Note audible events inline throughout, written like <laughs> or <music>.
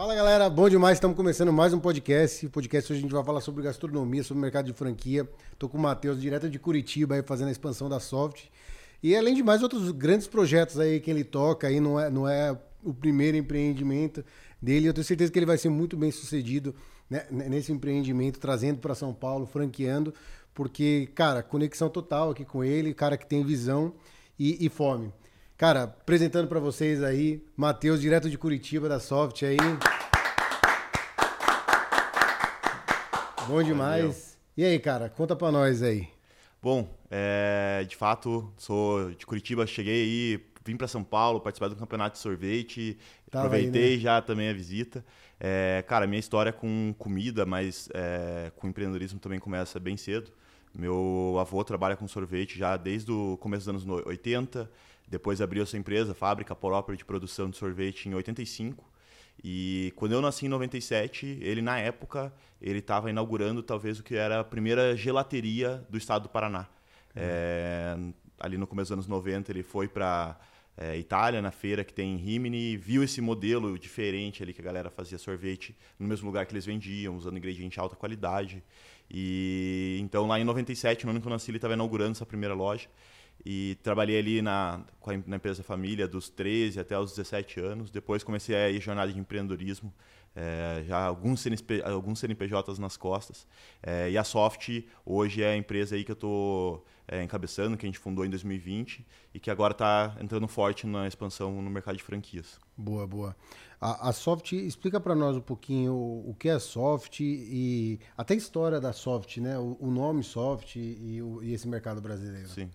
Fala galera, bom demais, estamos começando mais um podcast. O podcast hoje a gente vai falar sobre gastronomia, sobre mercado de franquia. Tô com o Matheus, direto de Curitiba, aí fazendo a expansão da Soft. E além de mais outros grandes projetos aí que ele toca, aí não é, não é o primeiro empreendimento dele. Eu tenho certeza que ele vai ser muito bem sucedido né, nesse empreendimento, trazendo para São Paulo, franqueando, porque, cara, conexão total aqui com ele, cara que tem visão e, e fome. Cara, apresentando para vocês aí, Matheus, direto de Curitiba, da Soft aí. Bom demais. Valeu. E aí, cara, conta para nós aí. Bom, é, de fato, sou de Curitiba, cheguei aí, vim para São Paulo participar do campeonato de sorvete, Tava aproveitei aí, né? já também a visita. É, cara, minha história com comida, mas é, com empreendedorismo também começa bem cedo. Meu avô trabalha com sorvete já desde o começo dos anos 80. Depois abriu a sua empresa, fábrica própria de produção de sorvete em 85. E quando eu nasci em 97, ele na época ele estava inaugurando talvez o que era a primeira gelateria do estado do Paraná. É, ali no começo dos anos 90 ele foi para é, Itália na feira que tem em Rimini, viu esse modelo diferente ali que a galera fazia sorvete no mesmo lugar que eles vendiam, usando ingrediente de alta qualidade. E então lá em 97, no ano que eu nasci, ele estava inaugurando essa primeira loja. E trabalhei ali na, na empresa família dos 13 até os 17 anos. Depois comecei a ir jornada de empreendedorismo, é, já alguns, CNP, alguns CNPJs nas costas. É, e a Soft hoje é a empresa aí que eu estou é, encabeçando, que a gente fundou em 2020 e que agora está entrando forte na expansão no mercado de franquias. Boa, boa. A, a Soft, explica para nós um pouquinho o, o, que é Soft e até a história da Soft, né? O, o nome Soft e, o, e esse mercado brasileiro. Sim.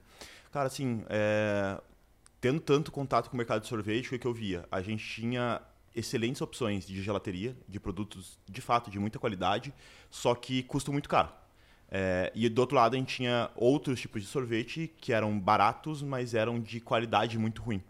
Cara, assim, é... tendo tanto contato com o mercado de sorvete, o que, eu via? A gente tinha excelentes opções de gelateria, de produtos de fato de muita qualidade, só que custam muito caro. É, e do outro lado a gente tinha outros tipos de sorvete que eram baratos, mas eram de qualidade muito ruim.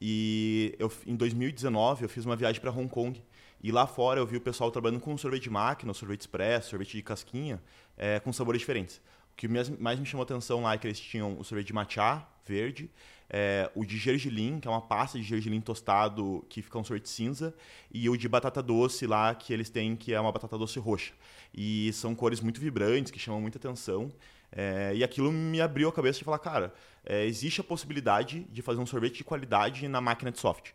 E eu, em 2019 eu fiz uma viagem para Hong Kong e lá fora eu vi o pessoal trabalhando com sorvete de máquina, sorvete expresso, sorvete de casquinha, é, com sabores diferentes. O que mais me chamou atenção lá é que eles tinham o sorvete de matcha verde, é, o de gergelim, que é uma pasta de gergelim tostado que fica um sorvete cinza, e o de batata doce lá que eles têm, que é uma batata doce roxa. E são cores muito vibrantes, que chamam muita atenção. É, e aquilo me abriu a cabeça de falar, cara, é, existe a possibilidade de fazer um sorvete de qualidade na máquina de soft.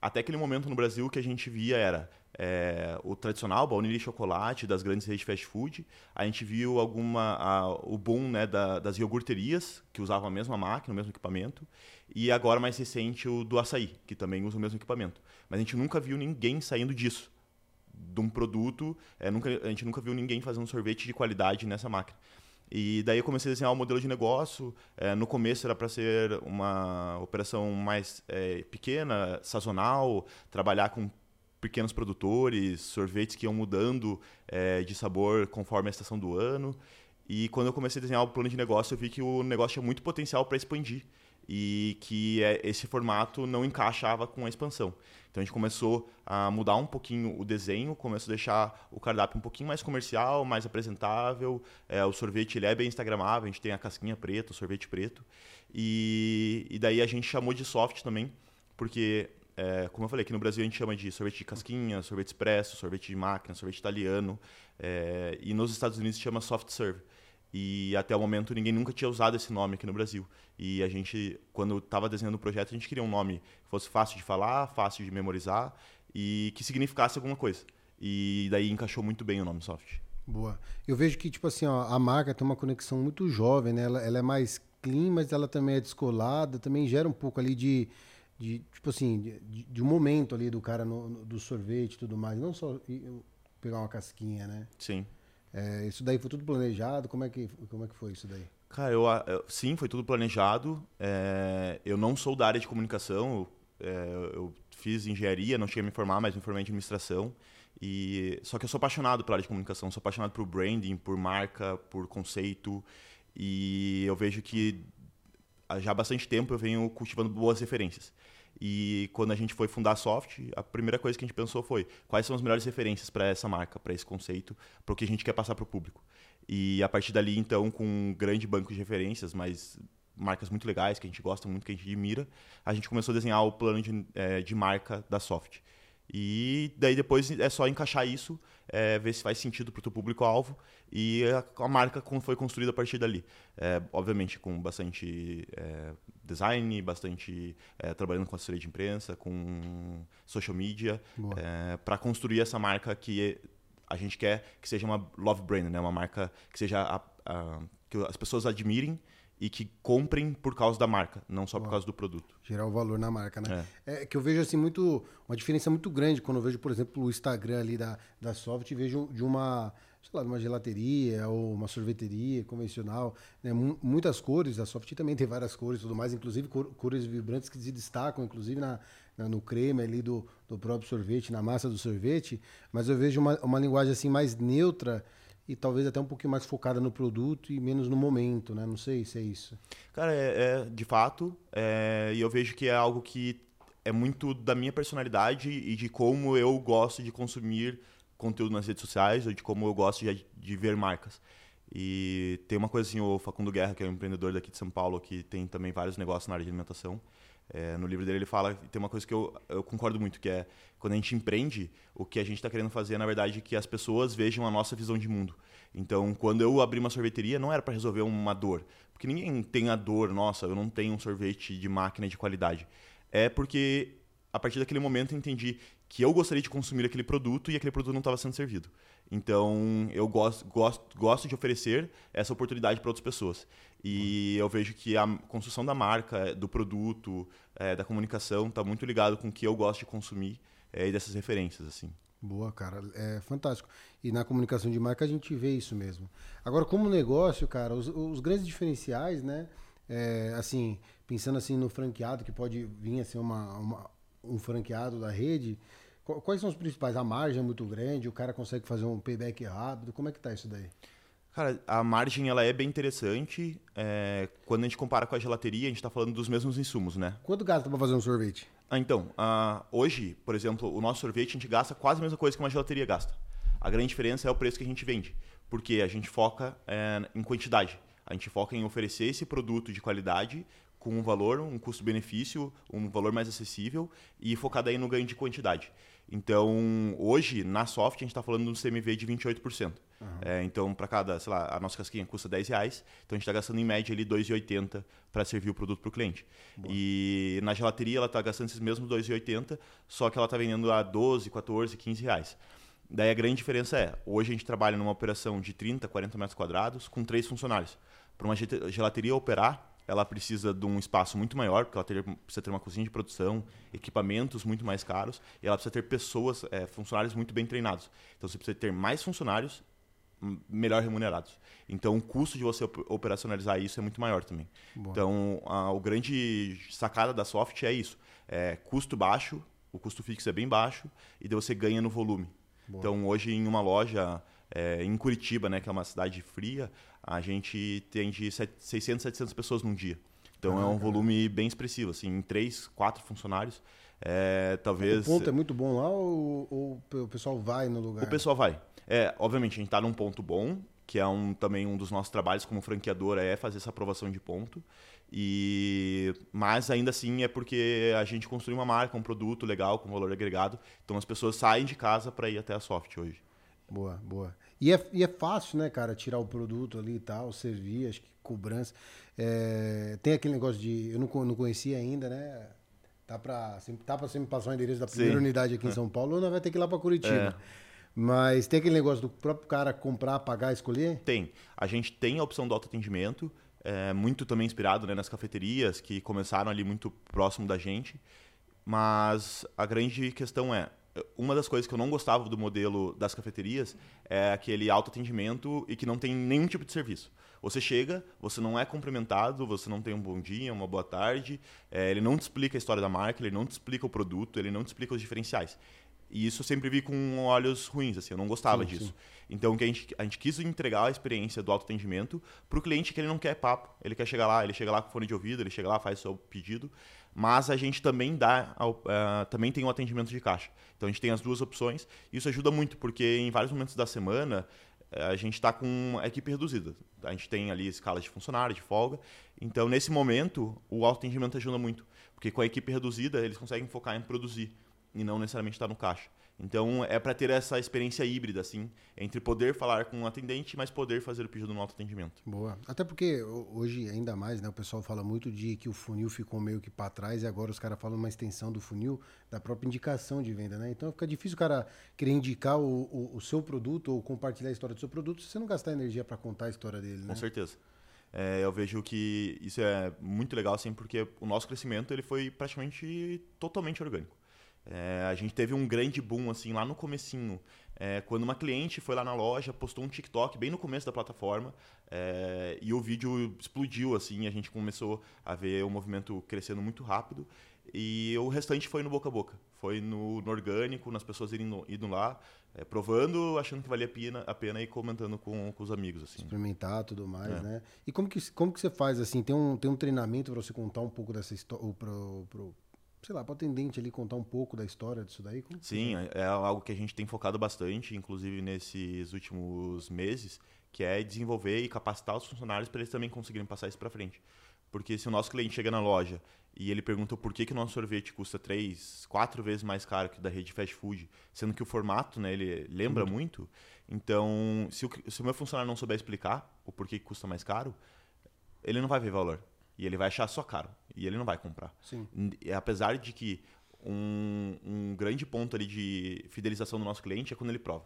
Até aquele momento no Brasil que a gente via era é, o tradicional baunilha e chocolate das grandes redes de fast food. A gente viu alguma a, o boom né, da, das iogurterias, que usavam a mesma máquina, o mesmo equipamento. E agora, mais recente, o do açaí, que também usa o mesmo equipamento. Mas a gente nunca viu ninguém saindo disso. De um produto, é, nunca, a gente nunca viu ninguém fazendo um sorvete de qualidade nessa máquina. E daí eu comecei a desenhar um modelo de negócio. É, no começo era para ser uma operação mais é, pequena, sazonal, trabalhar com pequenos produtores, sorvetes que iam mudando é, de sabor conforme a estação do ano. E quando eu comecei a desenhar o plano de negócio, eu vi que o negócio tinha muito potencial para expandir e que é, esse formato não encaixava com a expansão. Então a gente começou a mudar um pouquinho o desenho, começou a deixar o cardápio um pouquinho mais comercial, mais apresentável. É, o sorvete ele é bem instagramável, a gente tem a casquinha preta, o sorvete preto. E, e daí a gente chamou de soft também, porque, é, como eu falei, aqui no Brasil a gente chama de sorvete de casquinha, sorvete expresso, sorvete de máquina, sorvete italiano. É, e nos Estados Unidos se chama soft serve. E até o momento ninguém nunca tinha usado esse nome aqui no Brasil. E a gente, quando estava desenhando o projeto, a gente queria um nome que fosse fácil de falar, fácil de memorizar e que significasse alguma coisa. E daí encaixou muito bem o nome Soft. Boa. Eu vejo que, tipo assim, ó, a marca tem uma conexão muito jovem, né? Ela, ela, é mais clean, mas ela também é descolada, também gera um pouco ali de, de tipo assim, de, de um momento ali do cara no, no, do sorvete e tudo mais. Não só pegar uma casquinha, né? Sim. É, isso daí foi tudo planejado? Como é que, como é que foi isso daí? Cara, eu, eu sim, foi tudo planejado. É, eu não sou da área de comunicação, eu, é, eu fiz engenharia, não cheguei a me formar, mas me formei em administração. E, só que eu sou apaixonado pela área de comunicação, sou apaixonado por branding, por marca, por conceito. E eu vejo que já há bastante tempo eu venho cultivando boas referências. E quando a gente foi fundar a Soft, a primeira coisa que a gente pensou foi quais são as melhores referências para essa marca, para esse conceito, para o que a gente quer passar para o público. E a partir dali, então, com um grande banco de referências, mas marcas muito legais, que a gente gosta muito, que a gente admira, a gente começou a desenhar o plano de, é, de marca da Soft. E daí depois é só encaixar isso, é, ver se faz sentido para o teu público-alvo e a, a, marca foi construída a partir dali. É, obviamente com bastante é, design, bastante é, trabalhando com assessoria de imprensa, com social media, é, para construir essa marca que a gente quer que seja uma love brand, né? uma marca que seja a, a, que as pessoas admirem e que comprem por causa da marca, não só por causa do produto. Gerar o valor na marca, né? É. é. que eu vejo assim muito uma diferença muito grande quando eu vejo, por exemplo, o Instagram ali da da Soft e vejo de uma sei lá, uma gelateria ou uma sorveteria convencional, né? muitas cores, a Soft também tem várias cores e tudo mais, inclusive cores vibrantes que se destacam, inclusive na, na, no creme ali do, do próprio sorvete, na massa do sorvete, mas eu vejo uma, uma linguagem assim mais neutra e talvez até um pouquinho mais focada no produto e menos no momento, né? Não sei se é isso. Cara, é, é de fato, é, e eu vejo que é algo que é muito da minha personalidade e de como eu gosto de consumir conteúdo nas redes sociais ou de como eu gosto de, de ver marcas. E tem uma coisa assim, o Facundo Guerra, que é um empreendedor daqui de São Paulo, que tem também vários negócios na área de alimentação. É, no livro dele ele fala, tem uma coisa que eu, eu concordo muito, que é quando a gente empreende, o que a gente está querendo fazer, na verdade, é que as pessoas vejam a nossa visão de mundo. Então, quando eu abri uma sorveteria, não era para resolver uma dor, porque ninguém tem a dor, nossa, eu não tenho um sorvete de máquina de qualidade. É porque a partir daquele momento eu entendi que eu gostaria de consumir aquele produto e aquele produto não estava sendo servido. Então, eu gosto, gosto, gosto de oferecer essa oportunidade para outras pessoas. E eu vejo que a construção da marca, do produto, é, da comunicação, está muito ligado com o que eu gosto de consumir é, e dessas referências. assim. Boa, cara. É fantástico. E na comunicação de marca a gente vê isso mesmo. Agora, como negócio, cara, os, os grandes diferenciais, né? É, assim, pensando assim no franqueado, que pode vir a ser uma, uma um franqueado da rede, Quais são os principais? A margem é muito grande, o cara consegue fazer um payback rápido. Como é que tá isso daí? Cara, a margem ela é bem interessante. É, quando a gente compara com a gelateria, a gente está falando dos mesmos insumos, né? Quanto gasta para fazer um sorvete? Ah, então, uh, hoje, por exemplo, o nosso sorvete a gente gasta quase a mesma coisa que uma gelateria gasta. A grande diferença é o preço que a gente vende, porque a gente foca é, em quantidade. A gente foca em oferecer esse produto de qualidade com um valor, um custo-benefício, um valor mais acessível e focado aí no ganho de quantidade. Então, hoje, na soft, a gente está falando de um CMV de 28%. Uhum. É, então, para cada, sei lá, a nossa casquinha custa 10 reais, então a gente está gastando em média ali 2,80 para servir o produto para o cliente. Boa. E na gelateria ela está gastando esses mesmos 2,80, só que ela está vendendo a 12, 14, 15 reais. Daí a grande diferença é, hoje a gente trabalha numa operação de 30, 40 metros quadrados com três funcionários. Para uma gelateria operar, ela precisa de um espaço muito maior, porque ela ter, precisa ter uma cozinha de produção, equipamentos muito mais caros, e ela precisa ter pessoas, é, funcionários muito bem treinados. Então você precisa ter mais funcionários melhor remunerados. Então o custo de você operacionalizar isso é muito maior também. Boa. Então a, o grande sacada da soft é isso: é custo baixo, o custo fixo é bem baixo, e daí você ganha no volume. Boa. Então hoje em uma loja é, em Curitiba, né, que é uma cidade fria, a gente tem de 600, 700 pessoas num dia. Então ah, é um volume bem expressivo, assim, em três, quatro funcionários. É, talvez. O ponto é muito bom lá ou, ou, o pessoal vai no lugar? O pessoal vai. É, obviamente, a gente está num ponto bom, que é um, também um dos nossos trabalhos como franqueadora, é fazer essa aprovação de ponto. E mas ainda assim é porque a gente construiu uma marca, um produto legal com valor agregado. Então as pessoas saem de casa para ir até a Soft hoje. Boa, boa. E é, e é fácil, né, cara, tirar o produto ali e tal, servir, acho que cobrança. É, tem aquele negócio de. Eu não, não conhecia ainda, né? Tá pra, tá pra você me passar o endereço da primeira Sim. unidade aqui em. <laughs> São Paulo, ou não vai ter que ir lá pra Curitiba. É. Mas tem aquele negócio do próprio cara comprar, pagar, escolher? Tem. A gente tem a opção do autoatendimento, é, muito também inspirado né, nas cafeterias que começaram ali muito próximo da gente. Mas a grande questão é, uma das coisas que eu não gostava do modelo das cafeterias é aquele autoatendimento e que não tem nenhum tipo de serviço. Você chega, você não é cumprimentado, você não tem um bom dia, uma boa tarde, é, ele não te explica a história da marca, ele não te explica o produto, ele não te explica os diferenciais. E isso eu sempre vi com olhos ruins, assim, eu não gostava sim, disso. Sim. Então, que a gente, a gente quis entregar a experiência do autoatendimento para o cliente que ele não quer papo. Ele quer chegar lá, ele chega lá com fone de ouvido, ele chega lá, faz o seu pedido, mas a gente também dá, uh, também tem o um atendimento de caixa. Então a gente tem as duas opções. Isso ajuda muito, porque em vários momentos da semana uh, a gente está com a equipe reduzida. A gente tem ali escalas de funcionário, de folga. Então, nesse momento, o atendimento ajuda muito. Porque com a equipe reduzida, eles conseguem focar em produzir. e não necessariamente estar no caixa. Então é para ter essa experiência híbrida, assim, entre poder falar com um atendente, mas poder fazer o pedido no autoatendimento. Boa. Até porque hoje, ainda mais, né, o pessoal fala muito de que o funil ficou meio que para trás e agora os caras falam uma extensão do funil da própria indicação de venda, né? Então fica difícil o cara querer indicar o, o, o seu produto ou compartilhar a história do seu produto se você não gastar energia para contar a história dele, né? Com certeza. É, eu vejo que isso é muito legal, assim, porque o nosso crescimento ele foi praticamente totalmente orgânico. É, a gente teve um grande boom assim lá no comecinho, é, quando uma cliente foi lá na loja, postou um TikTok bem no começo da plataforma é, e o vídeo explodiu assim, a gente começou a ver o movimento crescendo muito rápido e o restante foi no boca a boca, foi no, no orgânico, nas pessoas indo, indo lá, é, provando, achando que valia a pena, a pena e comentando com, com os amigos assim. Experimentar tudo mais, é. né? E como que como que você faz assim? Tem um tem um treinamento para você contar um pouco dessa história sei lá, para o atendente ali contar um pouco da história disso daí? Como Sim, é? é algo que a gente tem focado bastante, inclusive nesses últimos meses, que é desenvolver e capacitar os funcionários para eles também conseguirem passar isso para frente. Porque se o nosso cliente chega na loja e ele pergunta por que, que o nosso sorvete custa três, quatro vezes mais caro que o da rede fast food, sendo que o formato, né, ele lembra muito. muito então, se o, se o meu funcionário não souber explicar o porquê que custa mais caro, ele não vai ver valor. E ele vai achar só caro. E ele não vai comprar. Sim. E, apesar de que um, um grande ponto ali de fidelização do nosso cliente é quando ele prova.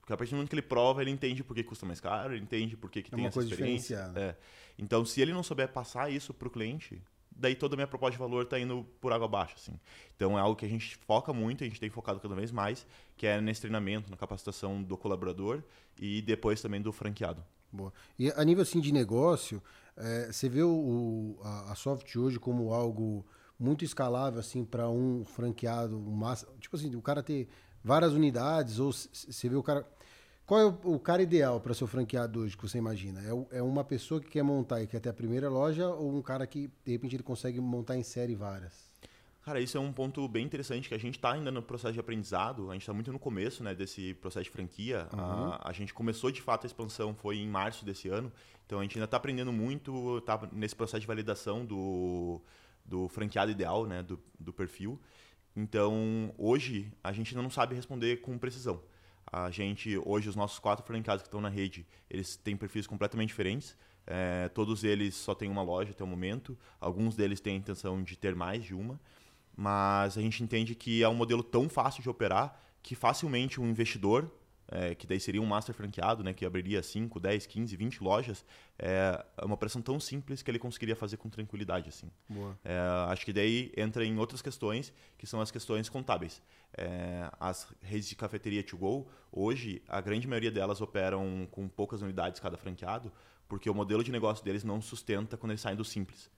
Porque a partir do momento que ele prova, ele entende por que custa mais caro, ele entende por que, que é tem essa experiência. É. Então, se ele não souber passar isso para o cliente, daí toda a minha proposta de valor está indo por água abaixo. Assim. Então, é algo que a gente foca muito, a gente tem focado cada vez mais, que é nesse treinamento, na capacitação do colaborador e depois também do franqueado. Boa. E a nível assim, de negócio, é, você vê o, a, a Soft hoje como algo muito escalável assim para um franqueado, massa, tipo assim, o cara ter várias unidades ou você vê o cara qual é o, o cara ideal para seu franqueado hoje que você imagina? É, é, uma pessoa que quer montar e quer ter a primeira loja ou um cara que de repente ele consegue montar em série várias? Cara, isso é um ponto bem interessante que a gente está ainda no processo de aprendizado. A gente está muito no começo né, desse processo de franquia. Uhum. A, a, gente começou de fato a expansão foi em março desse ano. Então a gente ainda está aprendendo muito, está nesse processo de validação do, do franqueado ideal, né, do, do perfil. Então hoje a gente ainda não sabe responder com precisão. A gente hoje os nossos quatro franqueados que estão na rede eles têm perfis completamente diferentes. É, todos eles só têm uma loja até o momento. Alguns deles têm a intenção de ter mais de uma mas a gente entende que é um modelo tão fácil de operar que facilmente um investidor, é, que daí seria um master franqueado, né, que abriria 5, 10, 15, 20 lojas, é, é uma operação tão simples que ele conseguiria fazer com tranquilidade. Assim. É, acho que daí entra em outras questões, que são as questões contábeis. É, as redes de cafeteria to go, hoje, a grande maioria delas operam com poucas unidades cada franqueado, porque o modelo de negócio deles não sustenta quando eles saem do simples.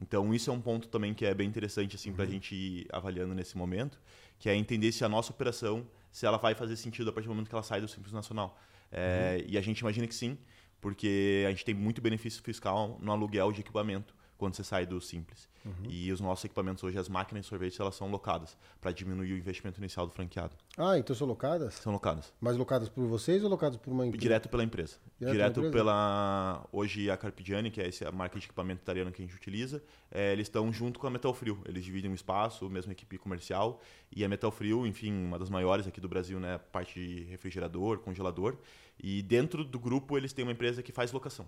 Então, isso é um ponto também que é bem interessante assim, uhum. para a gente ir avaliando nesse momento, que é entender se a nossa operação, se ela vai fazer sentido a partir do momento que ela sai do Simples Nacional. É, uhum. E a gente imagina que sim, porque a gente tem muito benefício fiscal no aluguel de equipamento quando você sai do simples. Uhum. E os nossos equipamentos hoje, as máquinas de sorvete, elas são locadas para diminuir o investimento inicial do franqueado. Ah, então são locadas? São locadas. Mas locadas por vocês ou locadas por uma empresa? Direto pela empresa. Direto, Direto empresa? pela hoje a Carpigiani, que é essa marca de equipamento italiano que a gente utiliza, é, eles estão junto com a Metal Frio. Eles dividem um espaço, mesma equipe comercial, e a Metal Frio, enfim, uma das maiores aqui do Brasil, né, parte de refrigerador, congelador, e dentro do grupo eles têm uma empresa que faz locação.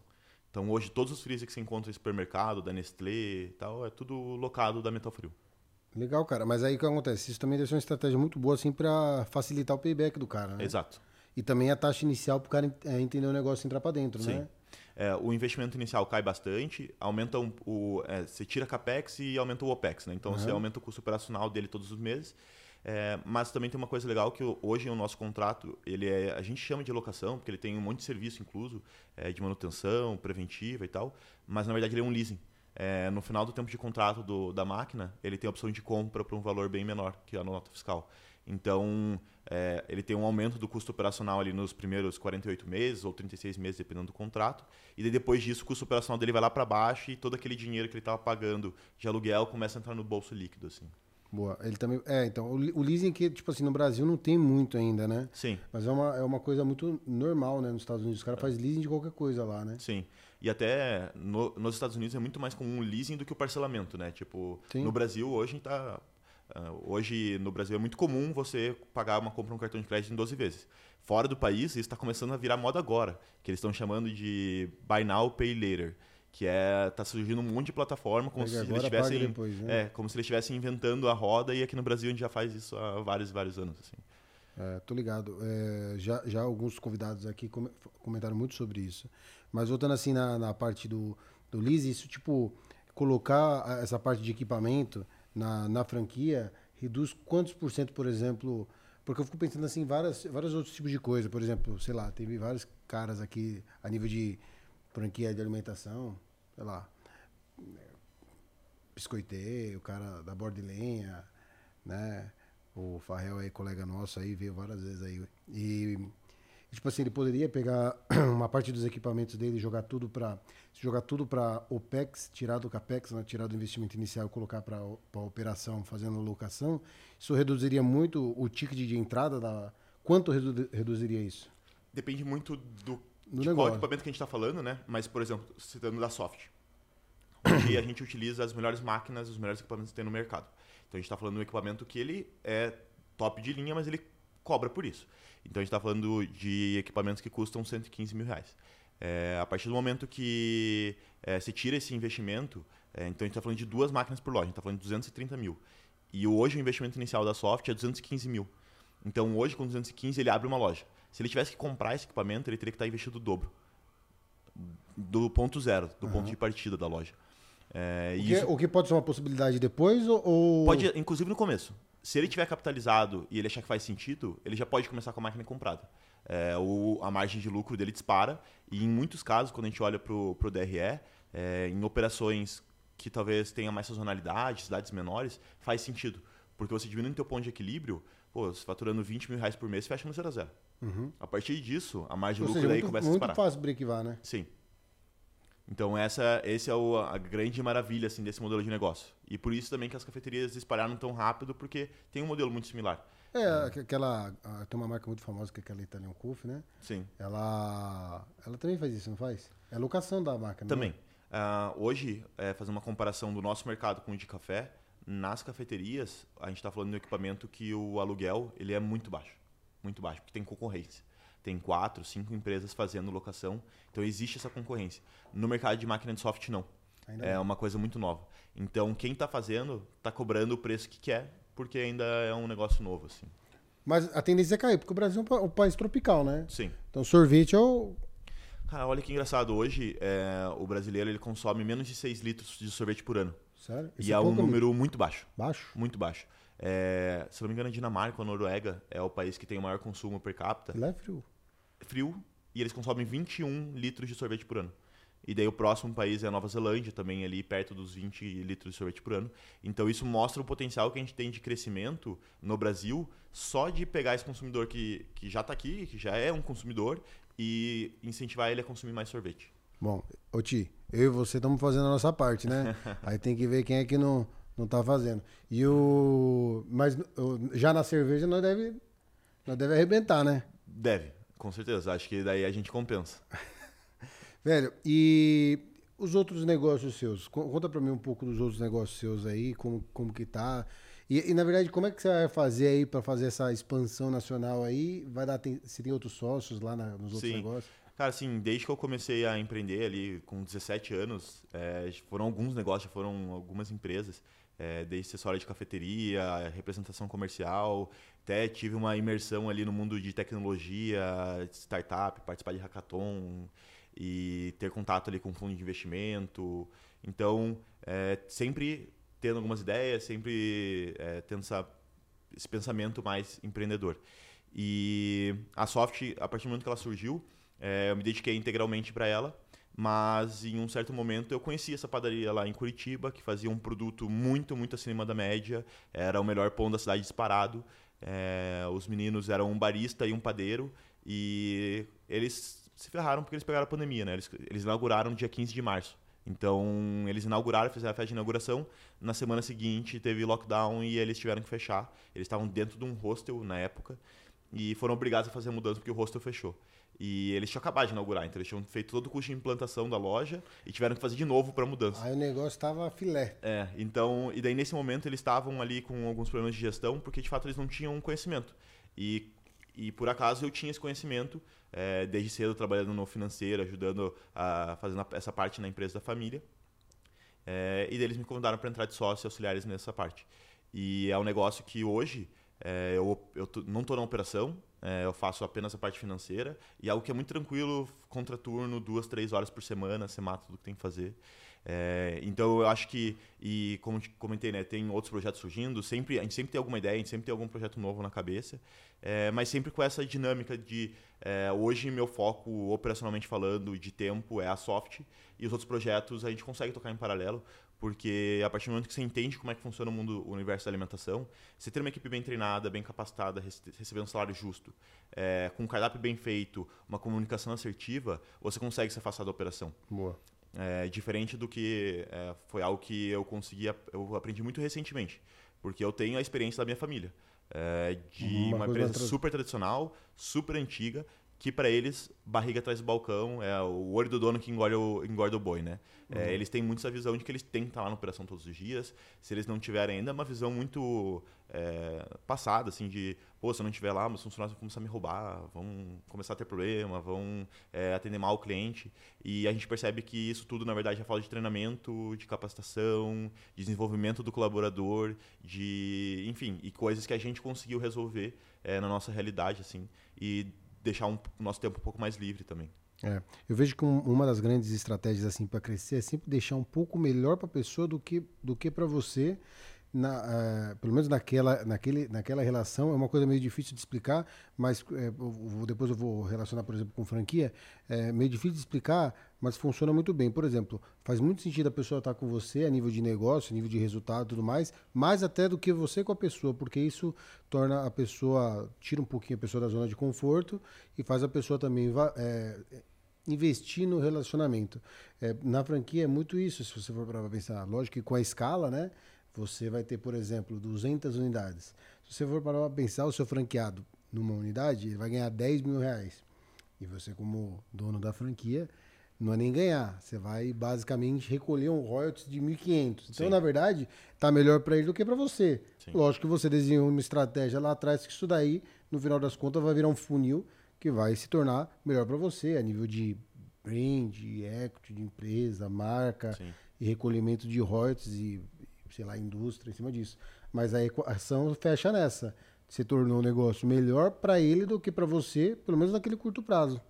Então hoje todos os freezers que você encontra em supermercado, da Nestlé e tal, é tudo locado da Metal Frio. Legal, cara. Mas aí o que acontece? Isso também deve ser uma estratégia muito boa assim para facilitar o payback do cara, né? Exato. E também a taxa inicial para o cara é, entender o negócio e entrar para dentro, Sim. né? É, o investimento inicial cai bastante, aumenta um, o, é, você tira capex e aumenta o opex, né? Então uhum. você aumenta o custo operacional dele todos os meses é, mas também tem uma coisa legal que hoje o nosso contrato, ele é, a gente chama de locação, porque ele tem um monte de serviço incluso, é, de manutenção, preventiva e tal, mas na verdade ele é um leasing. É, no final do tempo de contrato do, da máquina, ele tem a opção de compra para um valor bem menor que a nota fiscal. Então, é, ele tem um aumento do custo operacional ali nos primeiros 48 meses ou 36 meses, dependendo do contrato. E depois disso, o custo operacional dele vai lá para baixo e todo aquele dinheiro que ele estava pagando de aluguel começa a entrar no bolso líquido. Assim. Boa. Ele também. É, então, o, o leasing que, tipo assim, no Brasil não tem muito ainda, né? Sim. Mas é uma, é uma coisa muito normal, né? Nos Estados Unidos. Os caras fazem leasing de qualquer coisa lá, né? Sim. E até no, nos Estados Unidos é muito mais comum o leasing do que o parcelamento, né? Tipo, Sim. no Brasil hoje tá. Uh, hoje no Brasil é muito comum você pagar uma compra um cartão de crédito em 12 vezes. Fora do país, isso está começando a virar moda agora, que eles estão chamando de Buy Now, Pay Later que é tá surgindo um monte de plataforma como se eles estivessem depois, né? é como se eles estivessem inventando a roda e aqui no Brasil a gente já faz isso há vários vários anos assim. É, tô ligado. É, já já alguns convidados aqui comentaram muito sobre isso. Mas voltando assim na, na parte do do Liz isso tipo colocar essa parte de equipamento na, na franquia reduz quantos por cento por exemplo? Porque eu fico pensando assim várias vários outros tipos de coisa. Por exemplo sei lá teve vários caras aqui a nível de franquia de alimentação, sei lá, biscoiteiro, o cara da Bordelenha, né? O Farrell aí, colega nosso aí, veio várias vezes aí. E, tipo assim, ele poderia pegar <clears throat> uma parte dos equipamentos dele e jogar tudo para jogar tudo para OPEX, tirar do CAPEX, né? tirar do investimento inicial e colocar para a operação fazendo locação. Isso reduziria muito o ticket de entrada da quanto redu reduziria isso? Depende muito do de qual equipamento que a gente está falando, né? Mas, por exemplo, citando da Soft. Hoje a gente utiliza as melhores máquinas, os melhores equipamentos que tem no mercado. Então a gente está falando de um equipamento que ele é top de linha, mas ele cobra por isso. Então a gente está falando de equipamentos que custam 115 mil reais. É, a partir do momento que é, se tira esse investimento, é, então a gente está falando de duas máquinas por loja, a gente está falando de 230 mil. E hoje o investimento inicial da Soft é 215 mil. Então hoje com 215 ele abre uma loja. Se ele tivesse que comprar esse equipamento, ele teria que estar investido o dobro. Do ponto zero, do uhum. ponto de partida da loja. É, o, que, isso... o, que, pode ser uma possibilidade depois ou... Pode, inclusive no começo. Se ele tiver capitalizado e ele achar que faz sentido, ele já pode começar com a máquina comprada. É, o, a margem de lucro dele dispara e em muitos casos, quando a gente olha para o DRE, é, em operações que talvez tenha mais sazonalidade, cidades menores, faz sentido. Porque você diminuindo o teu ponto de equilíbrio, pô, faturando 20 mil reais por mês, fecha no zero a zero. Uhum. A partir disso, a margem de lucro seja, daí muito, começa a disparar. Muito fácil break-var, né? Sim. Então essa, esse é o, a grande maravilha assim desse modelo de negócio. E por isso também que as cafeterias espalharam tão rápido, porque tem um modelo muito similar. É, aquela tem uma marca muito famosa que é aquela Italian Coffee, né? Sim. Ela ela também faz isso, não faz? É a locação da marca, né? Também. Uh, hoje, é, fazendo uma comparação do nosso mercado com o de café, nas cafeterias, a gente está falando de um equipamento que o aluguel ele é muito baixo muito baixo, porque tem concorrência. Tem quatro, cinco empresas fazendo locação, então existe essa concorrência. No mercado de máquina de soft, não. Ainda é não. uma coisa muito nova. Então, quem está fazendo está cobrando o preço que quer, porque ainda é um negócio novo. Assim. Mas a tendência é cair, porque o Brasil é um país tropical, né? Sim. Então, sorvete é o. Cara, olha que engraçado. Hoje, é, o brasileiro ele consome menos de 6 litros de sorvete por ano. Sério? e é, é um número muito baixo. Baixo? Muito baixo. É, se não me engano, a Dinamarca ou a Noruega é o país que tem o maior consumo per capita. Lá é frio. Frio, e eles consomem 21 litros de sorvete por ano. E daí o próximo país é a Nova Zelândia, também ali perto dos 20 litros de sorvete por ano. Então isso mostra o potencial que a gente tem de crescimento no Brasil, só de pegar esse consumidor que, que já está aqui, que já é um consumidor, e incentivar ele a consumir mais sorvete. Bom, ô Ti, eu e você estamos fazendo a nossa parte, né? <laughs> Aí tem que ver quem é que não não tá fazendo. E o. Mas já na cerveja nós deve, nós deve arrebentar, né? Deve, com certeza. Acho que daí a gente compensa. <laughs> Velho, e os outros negócios seus? Conta pra mim um pouco dos outros negócios seus aí, como, como que tá. E, e na verdade, como é que você vai fazer aí para fazer essa expansão nacional aí? Vai dar, tem, se tem outros sócios lá na, nos outros Sim. negócios? Cara, assim, desde que eu comecei a empreender ali com 17 anos, é, foram alguns negócios, foram algumas empresas é, desde acessório de cafeteria, representação comercial, até tive uma imersão ali no mundo de tecnologia, startup, participar de hackathon e ter contato ali com fundo de investimento. Então, é, sempre tendo algumas ideias, sempre é, tendo essa, esse pensamento mais empreendedor. E a Soft, a partir do momento que ela surgiu, é, eu me dediquei integralmente para ela mas em um certo momento eu conheci essa padaria lá em Curitiba, que fazia um produto muito, muito acima da média. Era o melhor pão da cidade disparado. É, os meninos eram um barista e um padeiro. E eles se ferraram porque eles pegaram a pandemia, né? Eles, eles inauguraram no dia 15 de março. Então, eles inauguraram, fizeram a festa de inauguração. Na semana seguinte, teve lockdown e eles tiveram que fechar. Eles estavam dentro de um hostel na época e foram obrigados a fazer a mudança porque o hostel fechou. E eles tinham acabado de inaugurar, então eles tinham feito todo o custo de implantação da loja e tiveram que fazer de novo para mudança. Aí o negócio estava filé. É, então, e daí nesse momento eles estavam ali com alguns problemas de gestão, porque de fato eles não tinham conhecimento. E, e por acaso eu tinha esse conhecimento, é, desde cedo trabalhando no financeiro, ajudando a fazendo essa parte na empresa da família. É, e daí eles me convidaram para entrar de sócio e auxiliares nessa parte. E é um negócio que hoje é, eu, eu não estou na operação, é, eu faço apenas a parte financeira e algo que é muito tranquilo, contraturno, duas, três horas por semana, você mata tudo que tem que fazer. É, então eu acho que, e como comentei, né, tem outros projetos surgindo, sempre, a gente sempre tem alguma ideia, a gente sempre tem algum projeto novo na cabeça, é, mas sempre com essa dinâmica de é, hoje meu foco, operacionalmente falando, de tempo é a soft e os outros projetos a gente consegue tocar em paralelo, porque a partir do momento que você entende como é que funciona o mundo, o universo da alimentação, você ter uma equipe bem treinada, bem capacitada, recebendo um salário justo, é, com um cardápio bem feito, uma comunicação assertiva, você consegue se afastar da operação. Boa. É, diferente do que é, foi algo que eu consegui, eu aprendi muito recentemente, porque eu tenho a experiência da minha família. É, de uma, uma empresa super tradicional, super antiga, que para eles, barriga atrás do balcão é o olho do dono que engorda o, engorda o boi, né? É, uhum. É, eles têm muito essa visão de que eles têm que estar lá na operação todos os dias. Se eles não tiverem ainda, é uma visão muito é, passada, assim, de, pô, se eu não estiver lá, meus funcionários vão começar a me roubar, vão começar a ter problema, vão é, atender mal o cliente. E a gente percebe que isso tudo, na verdade, é falta de treinamento, de capacitação, de desenvolvimento do colaborador, de, enfim, e coisas que a gente conseguiu resolver é, na nossa realidade, assim. E deixar um, o nosso tempo um pouco mais livre também. É, eu vejo que um, uma das grandes estratégias assim para crescer é sempre deixar um pouco melhor para a pessoa do que do que para você na, uh, pelo menos naquela, naquele, naquela relação, é uma coisa meio difícil de explicar, mas é, eu depois eu vou relacionar, por exemplo, com franquia, é meio difícil de explicar, mas funciona muito bem. Por exemplo, faz muito sentido a pessoa estar com você a nível de negócio, a nível de resultado e tudo mais, mais até do que você com a pessoa, porque isso torna a pessoa, tira um pouquinho a pessoa da zona de conforto e faz a pessoa também é, investir no relacionamento. É, na franquia é muito isso, se você for para pensar. Lógico que com a escala, né? Você vai ter, por exemplo, 200 unidades. Se você for para pensar o seu franqueado numa unidade, ele vai ganhar 10 mil reais. E você, como dono da franquia, não é nem ganhar. Você vai basicamente recolher um royalties de 1.500. Então, Sim. na verdade, tá melhor para ele do que para você. Sim. Lógico que você desenhou uma estratégia lá atrás que isso daí, no final das contas, vai virar um funil que vai se tornar melhor para você a nível de brand, equity de empresa, marca Sim. e recolhimento de royalties e sei lá, indústria em cima disso. Mas a equação fecha nessa. Se tornou um negócio melhor para ele do que para você, pelo menos naquele curto prazo.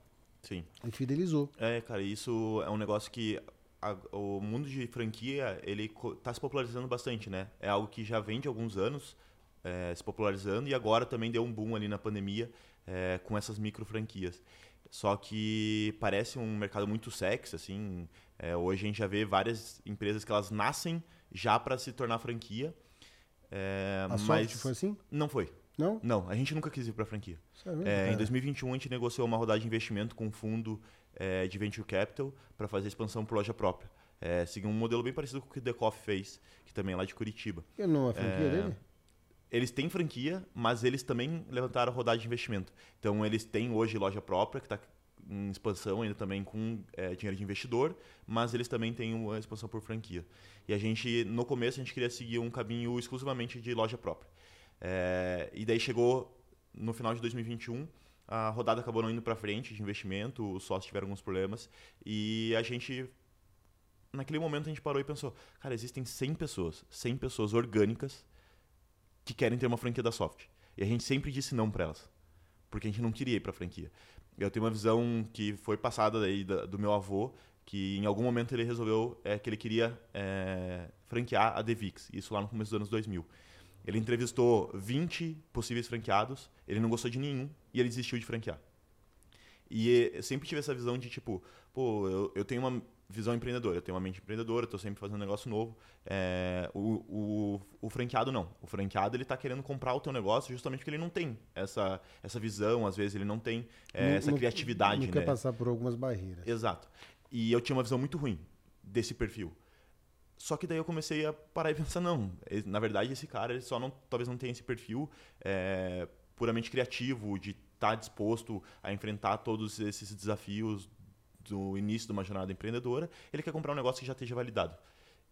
Sim. E fidelizou. É, cara, isso é um negócio que a, o mundo de franquia, ele está se popularizando bastante, né? É algo que já vem de alguns anos é, se popularizando e agora também deu um boom ali na pandemia é, com essas micro franquias. Só que parece um mercado muito sexy, assim. É, hoje a gente já vê várias empresas que elas nascem já para se tornar franquia. É, a mas foi assim? Não foi. Não? Não, a gente nunca quis ir para franquia. É, em 2021 a gente negociou uma rodada de investimento com um fundo é, de venture capital para fazer expansão por loja própria. É, seguiu um modelo bem parecido com o que o The Coffee fez, que também é lá de Curitiba. E não é franquia dele? Eles têm franquia, mas eles também levantaram rodada de investimento. Então eles têm hoje loja própria, que está em expansão ainda também com é, dinheiro de investidor, mas eles também têm uma expansão por franquia. E a gente, no começo, a gente queria seguir um caminho exclusivamente de loja própria. É, e daí chegou no final de 2021, a rodada acabou não indo para frente de investimento, os sócios tiveram alguns problemas e a gente naquele momento a gente parou e pensou, cara, existem 100 pessoas, 100 pessoas orgânicas que querem ter uma franquia da Soft. E a gente sempre disse não para elas, porque a gente não queria ir para franquia. Eu tenho uma visão que foi passada daí do meu avô, que em algum momento ele resolveu é, que ele queria é, franquear a Devix, isso lá no começo dos anos 2000. Ele entrevistou 20 possíveis franqueados, ele não gostou de nenhum e ele desistiu de franquear. E sempre tive essa visão de tipo, pô, eu, eu tenho uma visão empreendedora, eu tenho uma mente empreendedora, estou sempre fazendo um negócio novo. É, o, o, o, franqueado não. O franqueado ele está querendo comprar o teu negócio justamente porque ele não tem essa, essa visão, às vezes ele não tem é, não, essa não, criatividade. Não né? quer passar por algumas barreiras. Exato. E eu tinha uma visão muito ruim desse perfil. Só que daí eu comecei a parar e pensar, não, na verdade esse cara ele só não, talvez não tenha esse perfil é, puramente criativo, de estar está disposto a enfrentar todos esses desafios do início de uma jornada empreendedora, ele quer comprar um negócio que já esteja validado.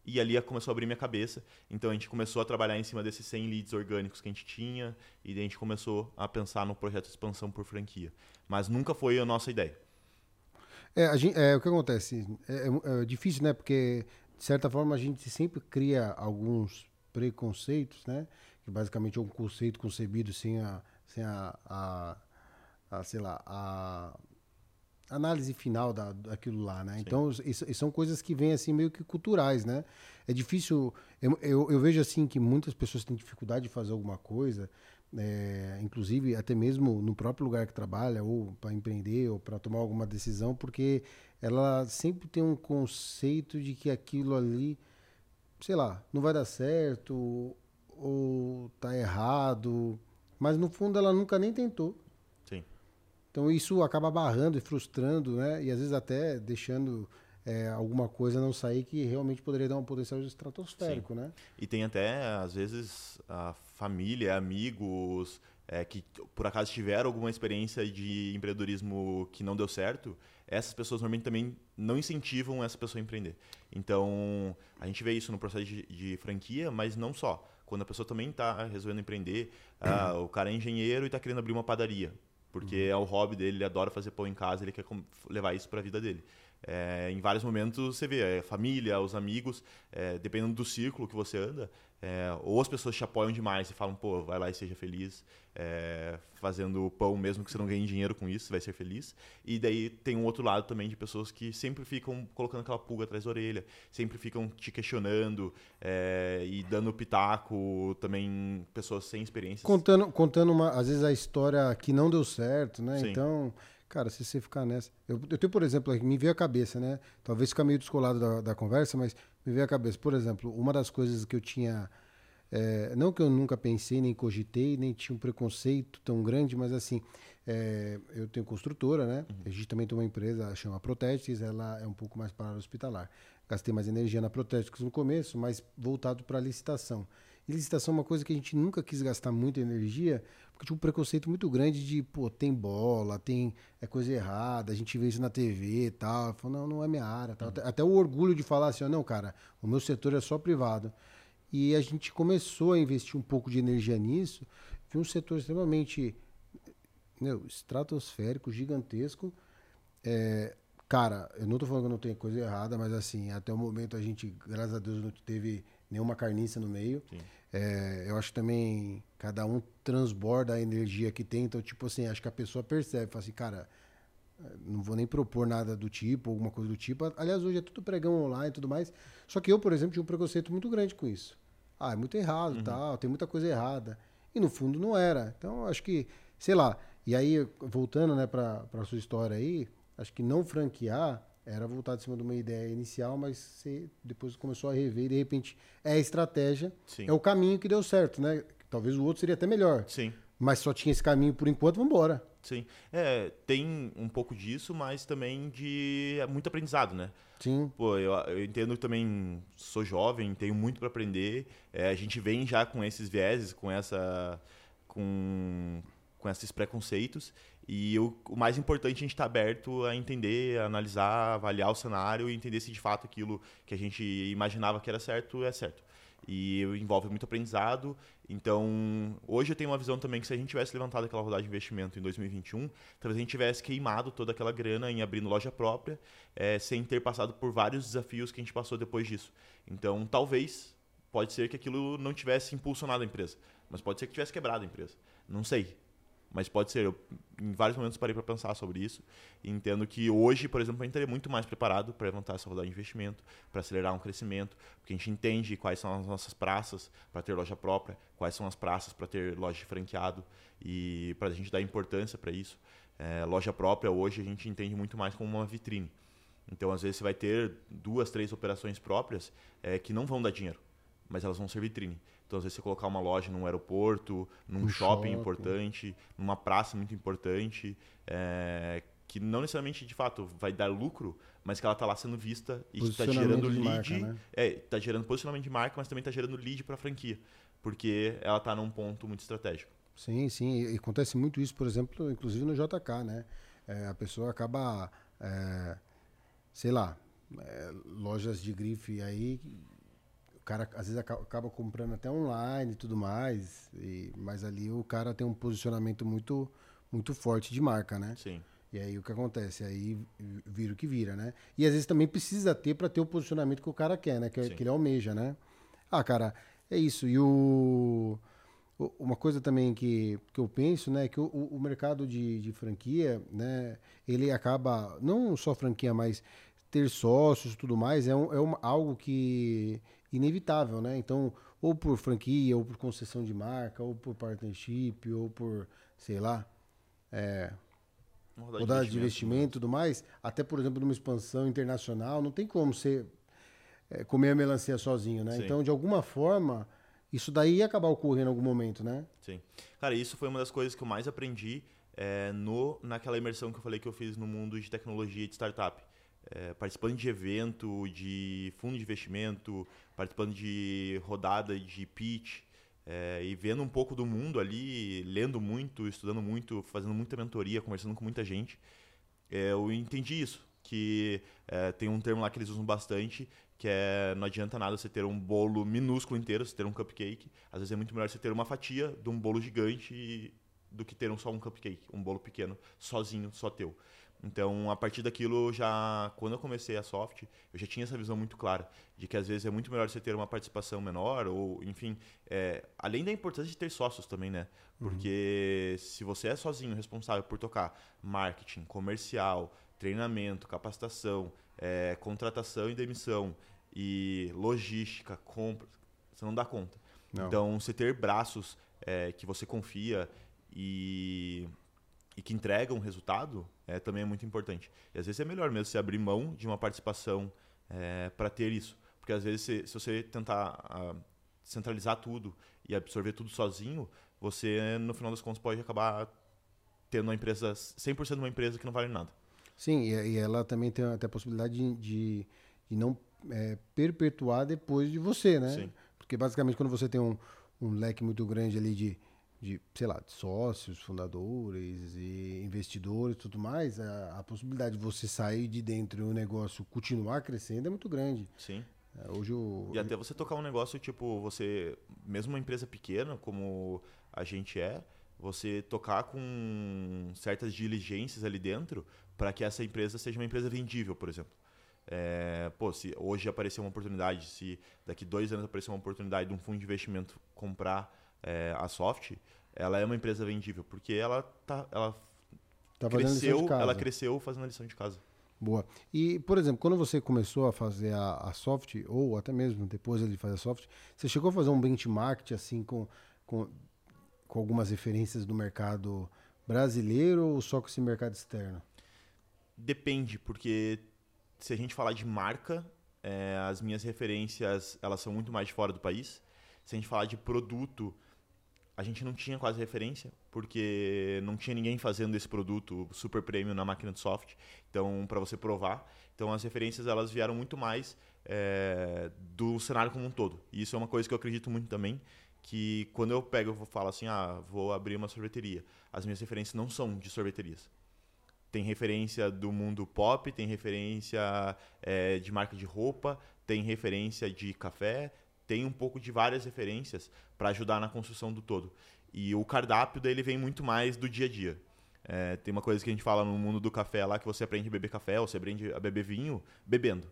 E ali começou a abrir minha cabeça. Então a gente começou a trabalhar em cima desses 100 leads orgânicos que a gente tinha e a gente começou a pensar no projeto de expansão por franquia. Mas nunca foi a nossa ideia. É, gente, é o que acontece. É, é, é, difícil, né? Porque, de certa forma, a gente sempre cria alguns preconceitos, né? Que basicamente é um conceito concebido sem a, sem a, a, a sei lá, a análise final da, daquilo lá, né? Sim. Então, isso, são coisas que vêm assim meio que culturais, né? É difícil, eu, eu, eu, vejo assim que muitas pessoas têm dificuldade de fazer alguma coisa, é, inclusive até mesmo no próprio lugar que trabalha, ou para empreender, ou para tomar alguma decisão, porque ela sempre tem um conceito de que aquilo ali, sei lá, não vai dar certo, ou tá errado, mas no fundo ela nunca nem tentou. Então isso acaba barrando e frustrando, né? E às vezes até deixando é, alguma coisa não sair que realmente poderia dar um potencial estratosférico, Sim. né? E tem até, às vezes, a família, amigos é, que por acaso tiveram alguma experiência de empreendedorismo que não deu certo, essas pessoas normalmente também não incentivam essa pessoa a empreender. Então, a gente vê isso no processo de, de franquia, mas não só. Quando a pessoa também está resolvendo empreender, ah, o cara é engenheiro e está querendo abrir uma padaria porque uhum. é o hobby dele, ele adora fazer pão em casa, ele quer levar isso para a vida dele. É, em vários momentos você vê a é, família, os amigos, é, dependendo do círculo que você anda, é, ou as pessoas te apoiam demais e falam, pô, vai lá e seja feliz, é, fazendo pão mesmo que você não ganhe dinheiro com isso, você vai ser feliz. E daí tem um outro lado também de pessoas que sempre ficam colocando aquela pulga atrás da orelha, sempre ficam te questionando é, e dando pitaco, também pessoas sem experiência. Contando, contando uma, às vezes a história que não deu certo, né? Sim. Então Cara, se você ficar nessa. Eu, eu tenho, por exemplo, me veio a cabeça, né? Talvez fica meio descolado da, da conversa, mas me veio a cabeça. Por exemplo, uma das coisas que eu tinha. É, não que eu nunca pensei, nem cogitei, nem tinha um preconceito tão grande, mas assim, é, eu tenho construtora, né? Uhum. A gente também tem uma empresa, chama Protetes, ela é um pouco mais para hospitalar. Gastei mais energia na Protetes no começo, mas voltado para licitação. Licitação é uma coisa que a gente nunca quis gastar muita energia, porque tinha um preconceito muito grande de, pô, tem bola, tem é coisa errada, a gente vê isso na TV e tal. Falou, não, não é minha área. Uhum. Até, até, o orgulho de falar assim, não, cara, o meu setor é só privado. E a gente começou a investir um pouco de energia nisso, viu um setor extremamente meu, estratosférico, gigantesco. É, cara, eu não tô falando que não tem coisa errada, mas assim, até o momento a gente, graças a Deus, não teve nenhuma carniça no meio. É, eu acho que também cada um transborda a energia que tem. Então, tipo assim, acho que a pessoa percebe, fala assim, cara, não vou nem propor nada do tipo, alguma coisa do tipo. Aliás, hoje é tudo pregão online e tudo mais. Só que eu, por exemplo, tinha um preconceito muito grande com isso. Ah, é muito errado, uhum. tal, tem muita coisa errada. E no fundo não era. Então, acho que, sei lá. E aí, voltando, né, para a sua história aí, acho que não franquear era voltado em cima de uma ideia inicial, mas você depois começou a rever e de repente é a estratégia, Sim. é o caminho que deu certo, né? Talvez o outro seria até melhor. Sim. Mas só tinha esse caminho por enquanto, vamos embora. Sim. É, tem um pouco disso, mas também de é muito aprendizado, né? Sim. Pô, eu, eu entendo também, sou jovem, tenho muito para aprender. É, a gente vem já com esses vieses, com essa com com esses preconceitos e o, o mais importante a gente estar tá aberto a entender, a analisar, avaliar o cenário e entender se de fato aquilo que a gente imaginava que era certo é certo. E envolve muito aprendizado. Então, hoje eu tenho uma visão também que se a gente tivesse levantado aquela rodada de investimento em 2021, talvez a gente tivesse queimado toda aquela grana em abrindo loja própria, é, sem ter passado por vários desafios que a gente passou depois disso. Então, talvez, pode ser que aquilo não tivesse impulsionado a empresa, mas pode ser que tivesse quebrado a empresa. Não sei. Mas pode ser. Eu, em vários momentos, parei para pensar sobre isso. Entendo que hoje, por exemplo, a gente estaria muito mais preparado para levantar essa rodada de investimento, para acelerar um crescimento, porque a gente entende quais são as nossas praças para ter loja própria, quais são as praças para ter loja de franqueado e para a gente dar importância para isso. É, loja própria, hoje, a gente entende muito mais como uma vitrine. Então, às vezes, você vai ter duas, três operações próprias é, que não vão dar dinheiro, mas elas vão ser vitrine. Então, às vezes, você colocar uma loja num aeroporto, num um shopping, shopping, importante, numa praça muito importante, é, que não necessariamente, de fato, vai dar lucro, mas que ela está lá sendo vista e está gerando lead. Marca, né? É, está gerando posicionamento de marca, mas também está gerando lead para a franquia, porque ela está num ponto muito estratégico. Sim, sim. E acontece muito isso, por exemplo, inclusive no JK, né? É, a pessoa acaba, é, sei lá, é, lojas de grife aí, cara às vezes acaba comprando até online e tudo mais, e, mas ali o cara tem um posicionamento muito, muito forte de marca, né? Sim. E aí o que acontece? Aí vira o que vira, né? E às vezes também precisa ter para ter o posicionamento que o cara quer, né? Que, que, ele almeja, né? Ah, cara, é isso. E o. Uma coisa também que, que eu penso, né, que o, o mercado de, de franquia, né, ele acaba, não só franquia, mas ter sócios e tudo mais, é, um, é um, algo que inevitável, né? Então, ou por franquia, ou por concessão de marca, ou por partnership, ou por, sei lá, é, rodada de investimento e tudo mais, até, por exemplo, numa expansão internacional, não tem como você é, comer a melancia sozinho, né? Sim. Então, de alguma forma, isso daí ia acabar ocorrendo em algum momento, né? Sim. Cara, isso foi uma das coisas que eu mais aprendi é, no, naquela imersão que eu falei que eu fiz no mundo de tecnologia e de startup. É, participando de evento, de fundo de investimento, participando de rodada de pitch, é, e vendo um pouco do mundo ali, lendo muito, estudando muito, fazendo muita mentoria, conversando com muita gente, é, eu entendi isso. Que é, tem um termo lá que eles usam bastante, que é não adianta nada você ter um bolo minúsculo inteiro, você ter um cupcake. Às vezes é muito melhor você ter uma fatia de um bolo gigante do que ter um, só um cupcake, um bolo pequeno, sozinho, só teu. Então, a partir daquilo, já quando eu comecei a soft, eu já tinha essa visão muito clara de que às vezes é muito melhor você ter uma participação menor ou, enfim, é, além da importância de ter sócios também, né? Porque uhum. se você é sozinho responsável por tocar marketing, comercial, treinamento, capacitação, é, contratação e demissão e logística, compra, você não dá conta. Não. Então, você ter braços é, que você confia e e que entregam um resultado é, também é muito importante. E às vezes é melhor mesmo você abrir mão de uma participação é, para ter isso. Porque às vezes, se, se você tentar a, centralizar tudo e absorver tudo sozinho, você, no final das contas, pode acabar tendo uma empresa, 100% uma empresa que não vale nada. Sim, e, e ela também tem até a possibilidade de, de, de não é, perpetuar depois de você, né? Sim. Porque basicamente quando você tem um, um leque muito grande ali de de, sei lá, de sócios, fundadores e investidores e tudo mais, a, a, possibilidade de você sair de dentro e o negócio continuar crescendo é muito grande. Sim. É, hoje o... E até você tocar um negócio, tipo, você, mesmo uma empresa pequena, como a gente é, você tocar com certas diligências ali dentro para que essa empresa seja uma empresa vendível, por exemplo. É, pô, se hoje aparecer uma oportunidade, se daqui dois anos aparecer uma oportunidade de um fundo de investimento comprar é, a Soft, ela é uma empresa vendível, porque ela tá, ela tá cresceu, ela cresceu fazendo a lição de casa. Boa. E, por exemplo, quando você começou a fazer a, a soft, ou até mesmo depois de fazer a soft, você chegou a fazer um benchmark assim com, com, com algumas referências do mercado brasileiro ou só com esse mercado externo? Depende, porque se a gente falar de marca, é, as minhas referências elas são muito mais de fora do país. Se a gente falar de produto, a gente não tinha quase referência, porque não tinha ninguém fazendo esse produto super premium na máquina de soft, então para você provar. Então as referências elas vieram muito mais é, do cenário como um todo. E isso é uma coisa que eu acredito muito também, que quando eu pego e falo assim, ah, vou abrir uma sorveteria, as minhas referências não são de sorveterias. Tem referência do mundo pop, tem referência é, de marca de roupa, tem referência de café, tem um pouco de várias referências para ajudar na construção do todo. E o cardápio dele vem muito mais do dia a dia. É, tem uma coisa que a gente fala no mundo do café lá, que você aprende a beber café, ou você aprende a beber vinho bebendo.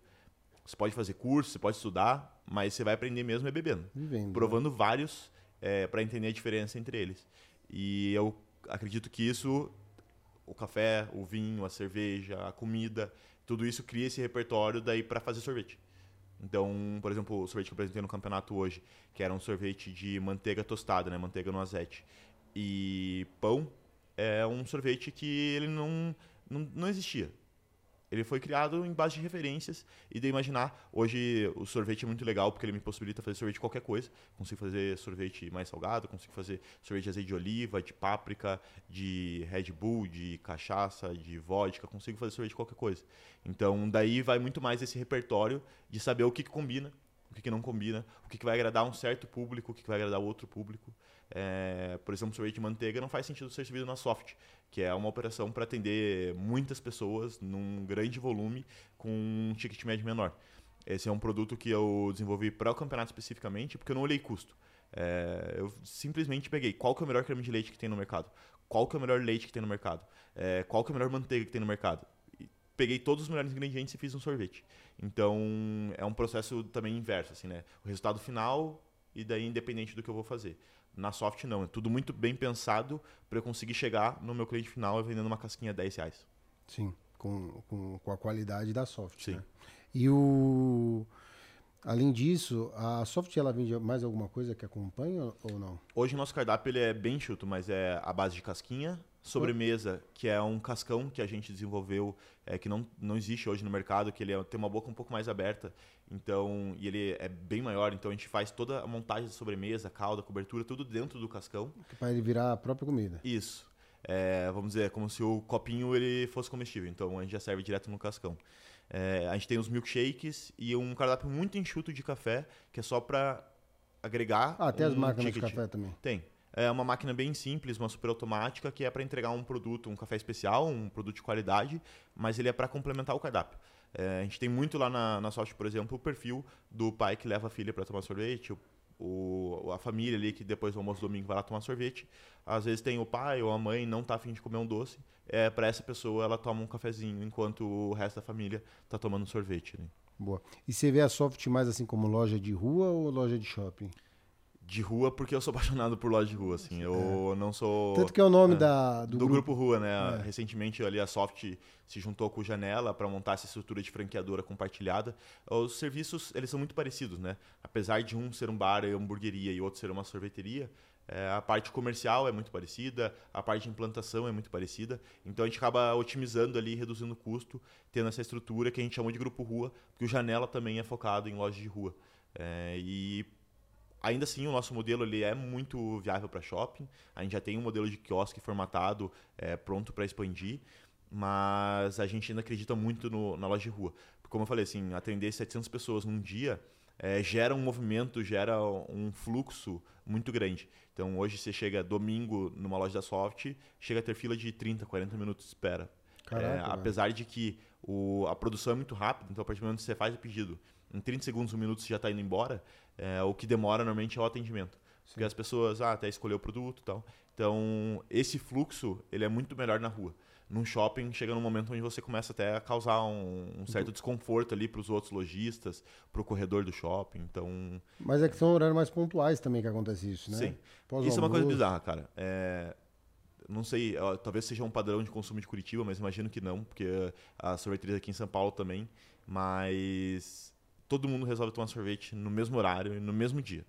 Você pode fazer curso, você pode estudar, mas você vai aprender mesmo é bebendo. Vivendo, provando né? vários é, para entender a diferença entre eles. E eu acredito que isso, o café, o vinho, a cerveja, a comida, tudo isso cria esse repertório daí para fazer sorvete. Então, por exemplo, o sorvete que eu apresentei no campeonato hoje, que era um sorvete de manteiga tostada, né? Manteiga no azete. E pão é um sorvete que ele não, não, não existia. Ele foi criado em base de referências e de imaginar. Hoje o sorvete é muito legal porque ele me possibilita fazer sorvete de qualquer coisa. Consigo fazer sorvete mais salgado, consigo fazer sorvete de azeite de oliva, de páprica, de Red Bull, de cachaça, de vodka. Consigo fazer sorvete de qualquer coisa. Então daí vai muito mais esse repertório de saber o que, que combina, o que, que não combina, o que, que vai agradar um certo público, o que, que vai agradar outro público. É, por exemplo, sorvete de manteiga não faz sentido ser servido na soft, que é uma operação para atender muitas pessoas num grande volume com um ticket médio menor. Esse é um produto que eu desenvolvi para o campeonato especificamente, porque eu não olhei custo. É, eu simplesmente peguei qual que é o melhor creme de leite que tem no mercado, qual que é o melhor leite que tem no mercado, é, qual que é a melhor manteiga que tem no mercado. Peguei todos os melhores ingredientes e fiz um sorvete. Então é um processo também inverso, assim, né? O resultado final e daí independente do que eu vou fazer. Na soft não, é tudo muito bem pensado para eu conseguir chegar no meu cliente final vendendo uma casquinha a 10 reais. Sim, com, com, com a qualidade da soft. Sim. Né? E o Além disso, a soft ela vende mais alguma coisa que acompanha ou não? Hoje o nosso cardápio ele é bem chuto, mas é a base de casquinha, sobremesa, que é um cascão que a gente desenvolveu, é, que não, não existe hoje no mercado, que ele é, tem uma boca um pouco mais aberta, então e ele é bem maior, então a gente faz toda a montagem da sobremesa, calda, cobertura, tudo dentro do cascão. Para ele virar a própria comida. Isso. É, vamos dizer, é como se o copinho ele fosse comestível, então a gente já serve direto no cascão. É, a gente tem os milkshakes e um cardápio muito enxuto de café, que é só para agregar. Ah, tem um as máquinas ticket. de café também. Tem. É uma máquina bem simples, uma super automática, que é para entregar um produto, um café especial, um produto de qualidade, mas ele é para complementar o cardápio. É, a gente tem muito lá na, na Soft, por exemplo, o perfil do pai que leva a filha para tomar sorvete, o o, a família ali que depois do almoço domingo vai lá tomar sorvete. Às vezes tem o pai ou a mãe não tá afim de comer um doce. É, para essa pessoa ela toma um cafezinho enquanto o resto da família tá tomando sorvete. Né? Boa. E você vê a Soft mais assim como loja de rua ou loja de shopping? De rua porque eu sou <laughs> apaixonado por loja de rua, assim. Eu é. não sou. Tanto que é o nome é, da, do, do grupo. grupo. Rua, né? É. Recentemente ali a Soft se juntou com o Janela para montar essa estrutura de franqueadora compartilhada. Os serviços, eles são muito parecidos, né? Apesar de um ser um bar e hamburgueria e outro ser uma sorveteria, é, a parte comercial é muito parecida, a parte de implantação é muito parecida. Então a gente acaba otimizando ali, reduzindo o custo, tendo essa estrutura que a gente chama de grupo rua, porque o Janela também é focado em loja de rua. É, e Ainda assim, o nosso modelo ele é muito viável para shopping. A gente já tem um modelo de quiosque formatado, é, pronto para expandir, mas a gente ainda acredita muito no, na loja de rua. Como eu falei, assim, atender 700 pessoas num dia é, gera um movimento, gera um fluxo muito grande. Então, hoje você chega domingo numa loja da Soft, chega a ter fila de 30, 40 minutos de espera. Caraca, é, apesar de que o, a produção é muito rápida, então a partir do momento que você faz o pedido, em 30 segundos, um minuto você já está indo embora, é, o que demora normalmente é o atendimento. Sim. Porque as pessoas ah, até escolher o produto e tal. Então, esse fluxo ele é muito melhor na rua. Num shopping, chega num momento onde você começa até a causar um, um certo desconforto ali para os outros lojistas, para o corredor do shopping. Então, Mas é que são horários mais pontuais também que acontece isso, né? Sim. isso é uma coisa bizarra, cara. É, não sei, talvez seja um padrão de consumo de Curitiba, mas imagino que não, porque a sorveteria aqui em São Paulo também. Mas todo mundo resolve tomar sorvete no mesmo horário e no mesmo dia.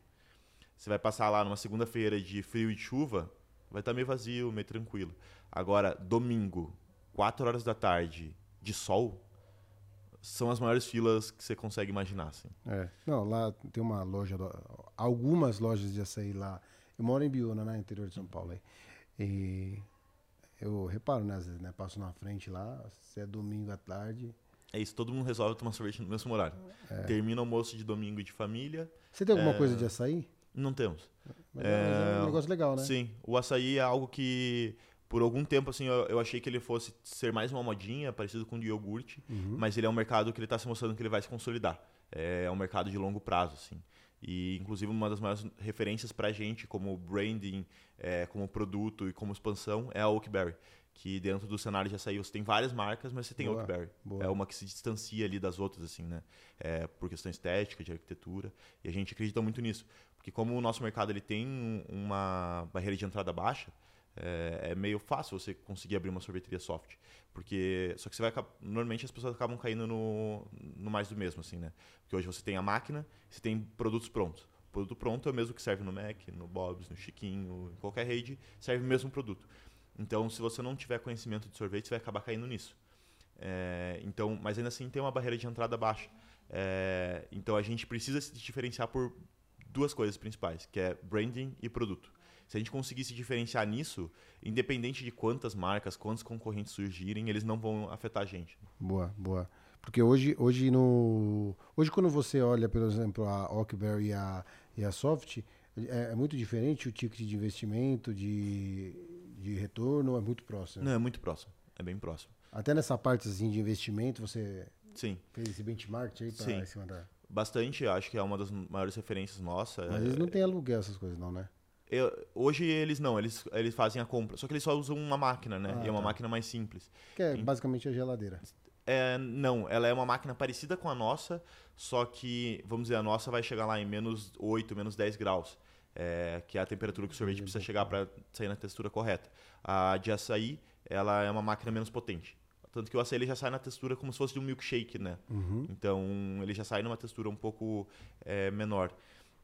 Você vai passar lá numa segunda-feira de frio e chuva, vai estar tá meio vazio, meio tranquilo. Agora, domingo, 4 horas da tarde, de sol, são as maiores filas que você consegue imaginar. Assim. É. Não, lá tem uma loja, algumas lojas de açaí lá. Eu moro em Biúna, né, interior de São Paulo. Aí. E eu reparo, né, às vezes, né, passo na frente lá, se é domingo à tarde, é isso, todo mundo resolve tomar sorvete no mesmo horário. É. Termina o almoço de domingo de família. Você tem alguma é... coisa de açaí? Não temos. Mas é... é um negócio legal, né? Sim, o açaí é algo que por algum tempo assim eu, eu, achei que ele fosse ser mais uma modinha, parecido com o de iogurte, uhum. mas ele é um mercado que ele está se mostrando que ele vai se consolidar. É, é um mercado de longo prazo, assim. E inclusive uma das maiores referências para a gente como branding, é, como produto e como expansão é a Oakberry que dentro do cenário de açaí você tem várias marcas, mas você tem boa, Oakberry. Boa. É uma que se distancia ali das outras, assim, né? É, por questão estética, de arquitetura. E a gente acredita muito nisso. Porque como o nosso mercado ele tem uma barreira de entrada baixa, é, é, meio fácil você conseguir abrir uma sorveteria soft. Porque. Só que você vai. Normalmente as pessoas acabam caindo no, no mais do mesmo, assim, né? Porque hoje você tem a máquina, você tem produtos prontos. O produto pronto é o mesmo que serve no Mac, no Bob's, no Chiquinho, em qualquer rede, serve o mesmo produto. Então, se você não tiver conhecimento de sorvete, você vai acabar caindo nisso. É, então, mas ainda assim tem uma barreira de entrada baixa. É, então a gente precisa se diferenciar por duas coisas principais, que é branding e produto. Se a gente conseguir se diferenciar nisso, independente de quantas marcas, quantos concorrentes surgirem, eles não vão afetar a gente. Boa, boa. Porque hoje, hoje no hoje quando você olha, por exemplo, a Ockberry e a, e a Soft, É, é, muito diferente o ticket de investimento, de, de retorno, é muito próximo? Não, é muito próximo. É bem próximo. Até nessa parte assim, de investimento, você Sim. fez esse benchmark aí para cima da... Bastante, acho que é uma das maiores referências nossas. Mas eles não têm aluguel essas coisas não, né? Eu, hoje eles não, eles, eles fazem a compra. Só que eles só usam uma máquina, né? Ah, e é uma tá. máquina mais simples. Que é basicamente a geladeira. É, não, ela é uma máquina parecida com a nossa, só que, vamos dizer, a nossa vai chegar lá em menos 8, menos 10 graus. É, que é a temperatura que o sorvete precisa chegar para sair na textura correta. A de açaí, ela é uma máquina menos potente. Tanto que o açaí ele já sai na textura como se fosse de um milkshake, né? Uhum. Então, ele já sai numa textura um pouco é, menor.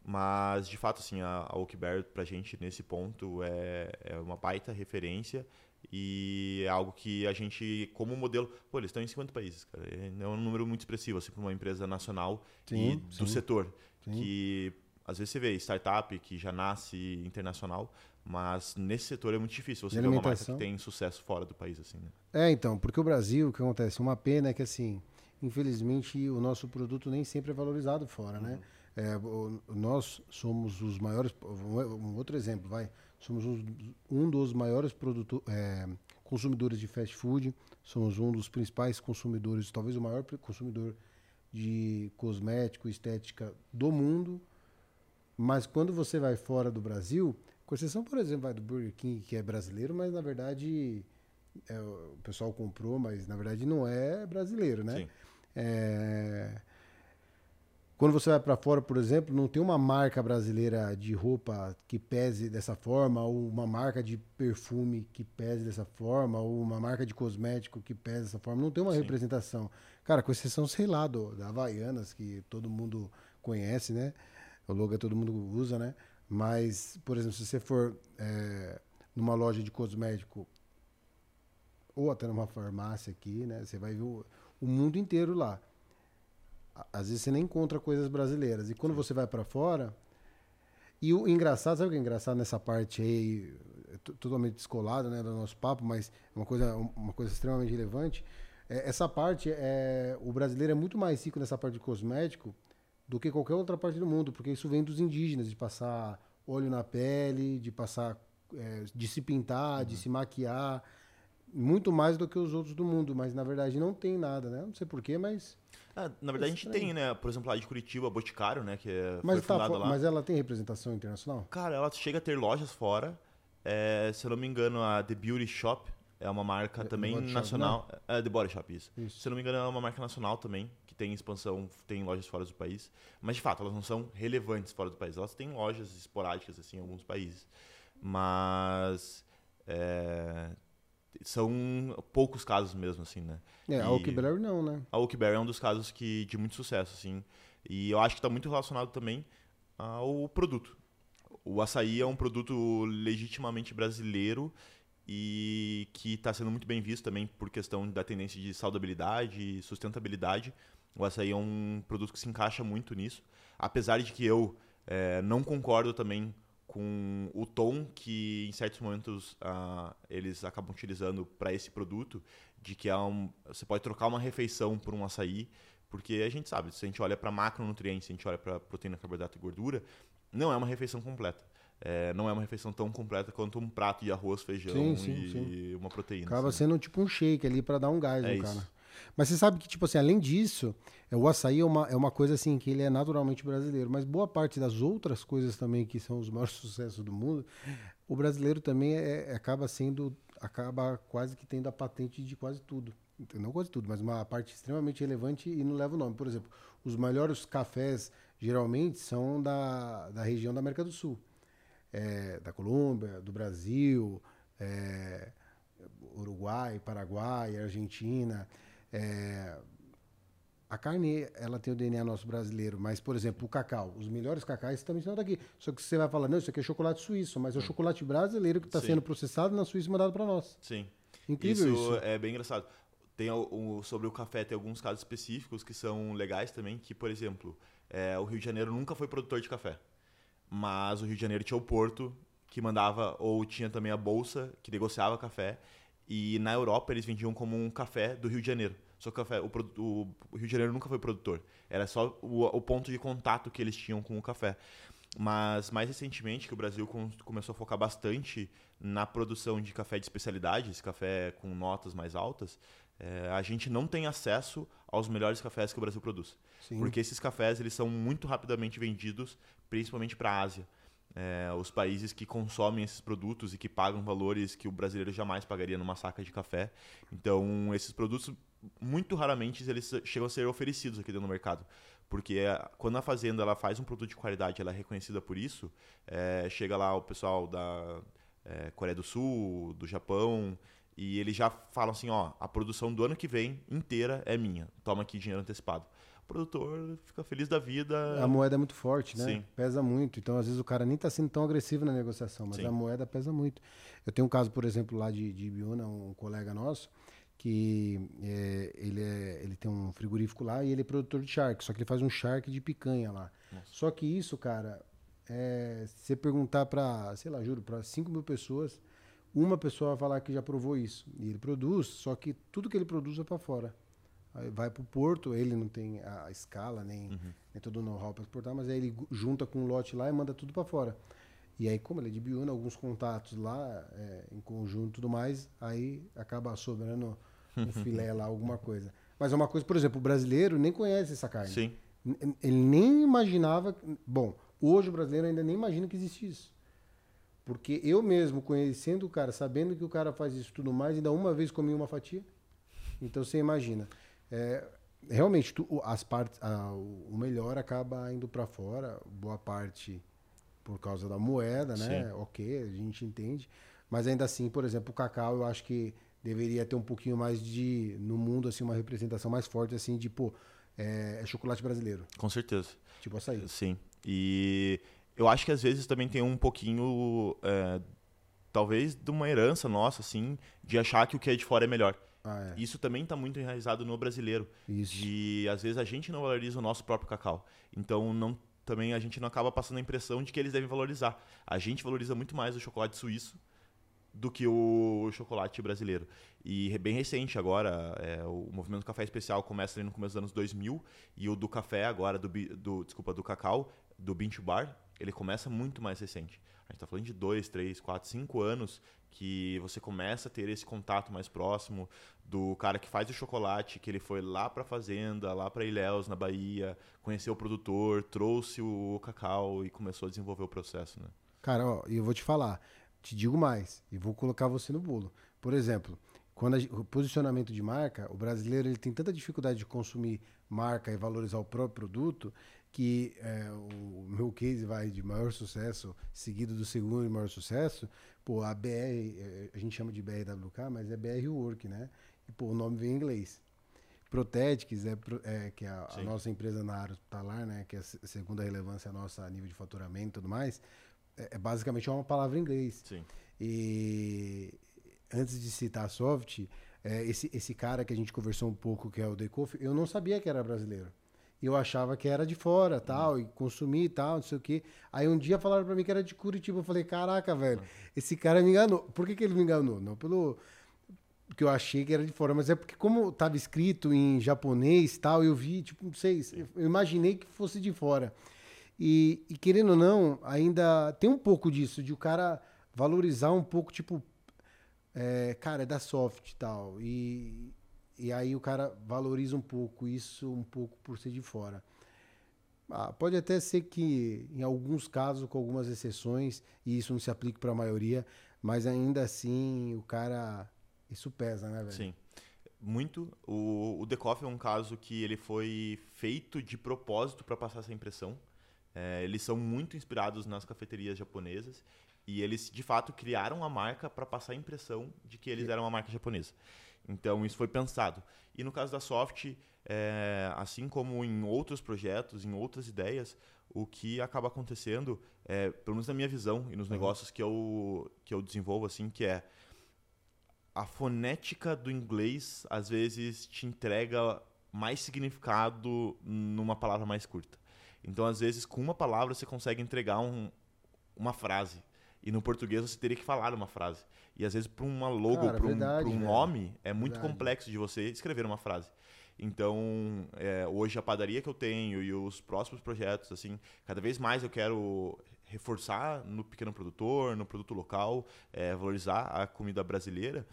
Mas, de fato, assim, a, a Oakberry, pra gente, nesse ponto, é, é uma baita referência e é algo que a gente, como modelo... Pô, eles estão em 50 países, cara. É um número muito expressivo, assim, para uma empresa nacional sim, e do sim. setor. Sim. Que, às vezes, você vê startup que já nasce internacional, mas nesse setor é muito difícil você ver uma marca que tem sucesso fora do país, assim, né? É, então, porque o Brasil, o que acontece? Uma pena é que, assim, infelizmente, o nosso produto nem sempre é valorizado fora, né? uhum. né? É, nós somos os maiores. Um outro exemplo, vai. Somos um dos maiores produtor, é, consumidores de fast food. Somos um dos principais consumidores, talvez o maior consumidor de cosmético, estética do mundo. Mas quando você vai fora do Brasil, com exceção, por exemplo, vai do Burger King, que é brasileiro, mas na verdade é, o pessoal comprou, mas na verdade não é brasileiro, né? Sim. É, quando você vai para fora, por exemplo, não tem uma marca brasileira de roupa que pese dessa forma, ou uma marca de perfume que pese dessa forma, ou uma marca de cosmético que pese dessa forma. Não tem uma Sim. representação. Cara, com exceção, sei lá, do, da Havaianas, que todo mundo conhece, né? O logo todo mundo usa, né? Mas, por exemplo, se você for é, numa loja de cosmético ou até numa farmácia aqui, né? Você vai ver o, o mundo inteiro lá às vezes você nem encontra coisas brasileiras. E quando Sim. você vai para fora. E o engraçado, sabe o que é engraçado nessa parte aí, totalmente descolado né, do nosso papo, mas é uma coisa, uma coisa extremamente relevante. É, essa parte, é, o brasileiro é muito mais rico nessa parte de cosmético do que qualquer outra parte do mundo, porque isso vem dos indígenas, de passar óleo na pele, de passar, é, de se pintar, uhum. de se maquiar, muito mais do que os outros do mundo, mas na verdade não tem nada, né? Não sei porquê, mas ah, na verdade, a gente tem, né? Por exemplo, lá de Curitiba, Boticário, né? Que é, mas, foi tá, lá. mas ela tem representação internacional? Cara, ela chega a ter lojas fora. É, se eu não me engano, a The Beauty Shop é uma marca The também nacional. Shop, é, The Body Shop, isso. isso. Se eu não me engano, é uma marca nacional também, que tem expansão, tem lojas fora do país. Mas, de fato, elas não são relevantes fora do país. Elas têm lojas esporádicas, assim, em alguns países. Mas... É, são poucos casos mesmo, assim, né? É, a Oakberry não, né? A Oakberry é um dos casos que, de muito sucesso, assim. E eu acho que está muito relacionado também ao produto. O açaí é um produto legitimamente brasileiro e que está sendo muito bem visto também por questão da tendência de saudabilidade e sustentabilidade. O açaí é um produto que se encaixa muito nisso. Apesar de que eu é, não concordo também com o tom que em certos momentos uh, eles acabam utilizando para esse produto, de que é um, você pode trocar uma refeição por um açaí, porque a gente sabe, se a gente olha para macronutrientes, se a gente olha para proteína, carboidrato e gordura, não é uma refeição completa. É, não é uma refeição tão completa quanto um prato de arroz, feijão sim, sim, e sim. uma proteína. Acaba assim. sendo tipo um shake ali para dar um gás é no cara. Mas você sabe que, tipo assim, além disso, é, o açaí é uma, é uma coisa assim que ele é naturalmente brasileiro, mas boa parte das outras coisas também que são os <laughs> maiores sucessos do mundo, o brasileiro também é, é, acaba sendo, acaba quase que tendo a patente de quase tudo. Não quase tudo, mas uma parte extremamente relevante e não leva o nome. Por exemplo, os melhores cafés geralmente são da, da região da América do Sul. É, da Colômbia, do Brasil, é, Uruguai, Paraguai, Argentina. É, a carne, ela tem o DNA nosso brasileiro, mas, por exemplo, o cacau, os melhores cacais também são daqui. Só que você vai falar, não, isso aqui é chocolate suíço, mas é o hum. chocolate brasileiro que está sendo processado na Suíça e mandado para nós. Sim. Incrível isso, isso. é bem engraçado. Tem o, o, sobre o café, tem alguns casos específicos que são legais também, que, por exemplo, é, o Rio de Janeiro nunca foi produtor de café. Mas o Rio de Janeiro tinha o porto que mandava, ou tinha também a bolsa que negociava café. E na Europa eles vendiam como um café do Rio de Janeiro. Só que o, café, o, o, Rio de Janeiro nunca foi produtor. Era só o, o, ponto de contato que eles tinham com o café. Mas mais recentemente que o Brasil começou a focar bastante na produção de café de especialidade, esse café com notas mais altas, é, a gente não tem acesso aos melhores cafés que o Brasil produz. Sim. Porque esses cafés eles são muito rapidamente vendidos, principalmente para a Ásia. É, os países que consomem esses produtos e que pagam valores que o brasileiro jamais pagaria numa saca de café. Então, esses produtos, muito raramente, eles chegam a ser oferecidos aqui dentro do mercado. Porque é, quando a fazenda ela faz um produto de qualidade ela é reconhecida por isso, é, chega lá o pessoal da é, Coreia do Sul, do Japão, e eles já falam assim, ó, a produção do ano que vem inteira é minha. Toma aqui dinheiro antecipado. O produtor fica feliz da vida. A moeda é muito forte, né? Sim. Pesa muito. Então, às vezes, o cara nem está sendo tão agressivo na negociação, mas Sim. a moeda pesa muito. Eu tenho um caso, por exemplo, lá de, de Ibiúna, um colega nosso, que é, ele, é, ele tem um frigorífico lá e ele é produtor de charque, só que ele faz um charque de picanha lá. Nossa. Só que isso, cara, é, se você perguntar para, sei lá, juro, para 5 mil pessoas, uma pessoa vai falar que já provou isso. E ele produz, só que tudo que ele produz é para fora. Vai para o porto, ele não tem a escala, nem, uhum. nem todo o know-how para exportar, mas aí ele junta com um lote lá e manda tudo para fora. E aí, como ele é de Biúna, alguns contatos lá, é, em conjunto e tudo mais, aí acaba sobrando um <laughs> filé lá, alguma coisa. Mas é uma coisa, por exemplo, o brasileiro nem conhece essa carne. Sim. Ele nem imaginava. Bom, hoje o brasileiro ainda nem imagina que existe isso. Porque eu mesmo, conhecendo o cara, sabendo que o cara faz isso tudo mais, ainda uma vez comi uma fatia. Então você imagina. É, realmente, tu, as partes, a, o melhor acaba indo para fora, boa parte por causa da moeda, né? Sim. Ok, a gente entende. Mas ainda assim, por exemplo, o cacau, eu acho que deveria ter um pouquinho mais de, no mundo, assim, uma representação mais forte, assim, de, pô, é, é chocolate brasileiro. Com certeza. Tipo açaí. Sim. E eu acho que às vezes também tem um pouquinho, é, talvez, de uma herança nossa, assim, de achar que o que é de fora é melhor. Ah, é. Isso também está muito enraizado no brasileiro. Isso. De, às vezes, a gente não valoriza o nosso próprio cacau. Então, não, também a gente não acaba passando a impressão de que eles devem valorizar. A gente valoriza muito mais o chocolate suíço do que o chocolate brasileiro. E é bem recente agora, é, o movimento Café Especial começa no começo dos anos 2000 e o do café agora, do, do desculpa, do cacau, do Bean to Bar, ele começa muito mais recente. A gente está falando de dois, três, quatro, cinco anos que você começa a ter esse contato mais próximo do cara que faz o chocolate, que ele foi lá para a fazenda, lá para Ilhéus, na Bahia, conheceu o produtor, trouxe o cacau e começou a desenvolver o processo, né? Cara, ó, eu vou te falar, te digo mais, e vou colocar você no bolo. Por exemplo, quando a, o posicionamento de marca, o brasileiro ele tem tanta dificuldade de consumir marca e valorizar o próprio produto que é, o meu case vai de maior sucesso, seguido do segundo de maior sucesso, pô, a BR, é, a gente chama de BRWK, mas é BR Work, né? E, pô, o nome vem em inglês. Protetics, é, é, que é a, a, nossa empresa na área hospitalar, né? Que é a segunda relevância nossa a nível de faturamento e tudo mais, é, é basicamente uma palavra em inglês. Sim. E antes de citar a Soft, é, esse, esse cara que a gente conversou um pouco, que é o Decoff, eu não sabia que era brasileiro. Eu achava que era de fora, tal, e consumir e tal, não sei o quê. Aí um dia falaram para mim que era de Curitiba. Eu falei, caraca, velho, esse cara me enganou. Por que, que ele me enganou? Não pelo que eu achei que era de fora, mas é porque como estava escrito em japonês tal, eu vi, tipo, não sei, eu imaginei que fosse de fora. E, e querendo ou não, ainda tem um pouco disso, de o cara valorizar um pouco, tipo, é, cara, é da soft e tal. E, e aí o cara valoriza um pouco isso, um pouco por ser de fora. Ah, pode até ser que, em alguns casos, com algumas exceções, e isso não se aplique para a maioria, mas ainda assim o cara. Isso pesa, né, velho? Sim. Muito. O, o Decoff é um caso que ele foi feito de propósito para passar essa impressão. É, eles são muito inspirados nas cafeterias japonesas e eles, de fato, criaram a marca para passar a impressão de que eles eram uma marca japonesa. Então, isso foi pensado. E no caso da Soft, é, assim como em outros projetos, em outras ideias, o que acaba acontecendo, é, pelo menos na minha visão e nos uhum. negócios que eu, que eu desenvolvo, assim, que é a fonética do inglês, às vezes, te entrega mais significado numa palavra mais curta. Então, às vezes, com uma palavra, você consegue entregar um, uma frase. E no português você teria que falar uma frase. E às vezes para uma logo, para um, um nome, é muito verdade. complexo de você escrever uma frase. Então, é, hoje a padaria que eu tenho e os próximos projetos, assim, cada vez mais eu quero reforçar no pequeno produtor, no produto local, é, valorizar a comida brasileira.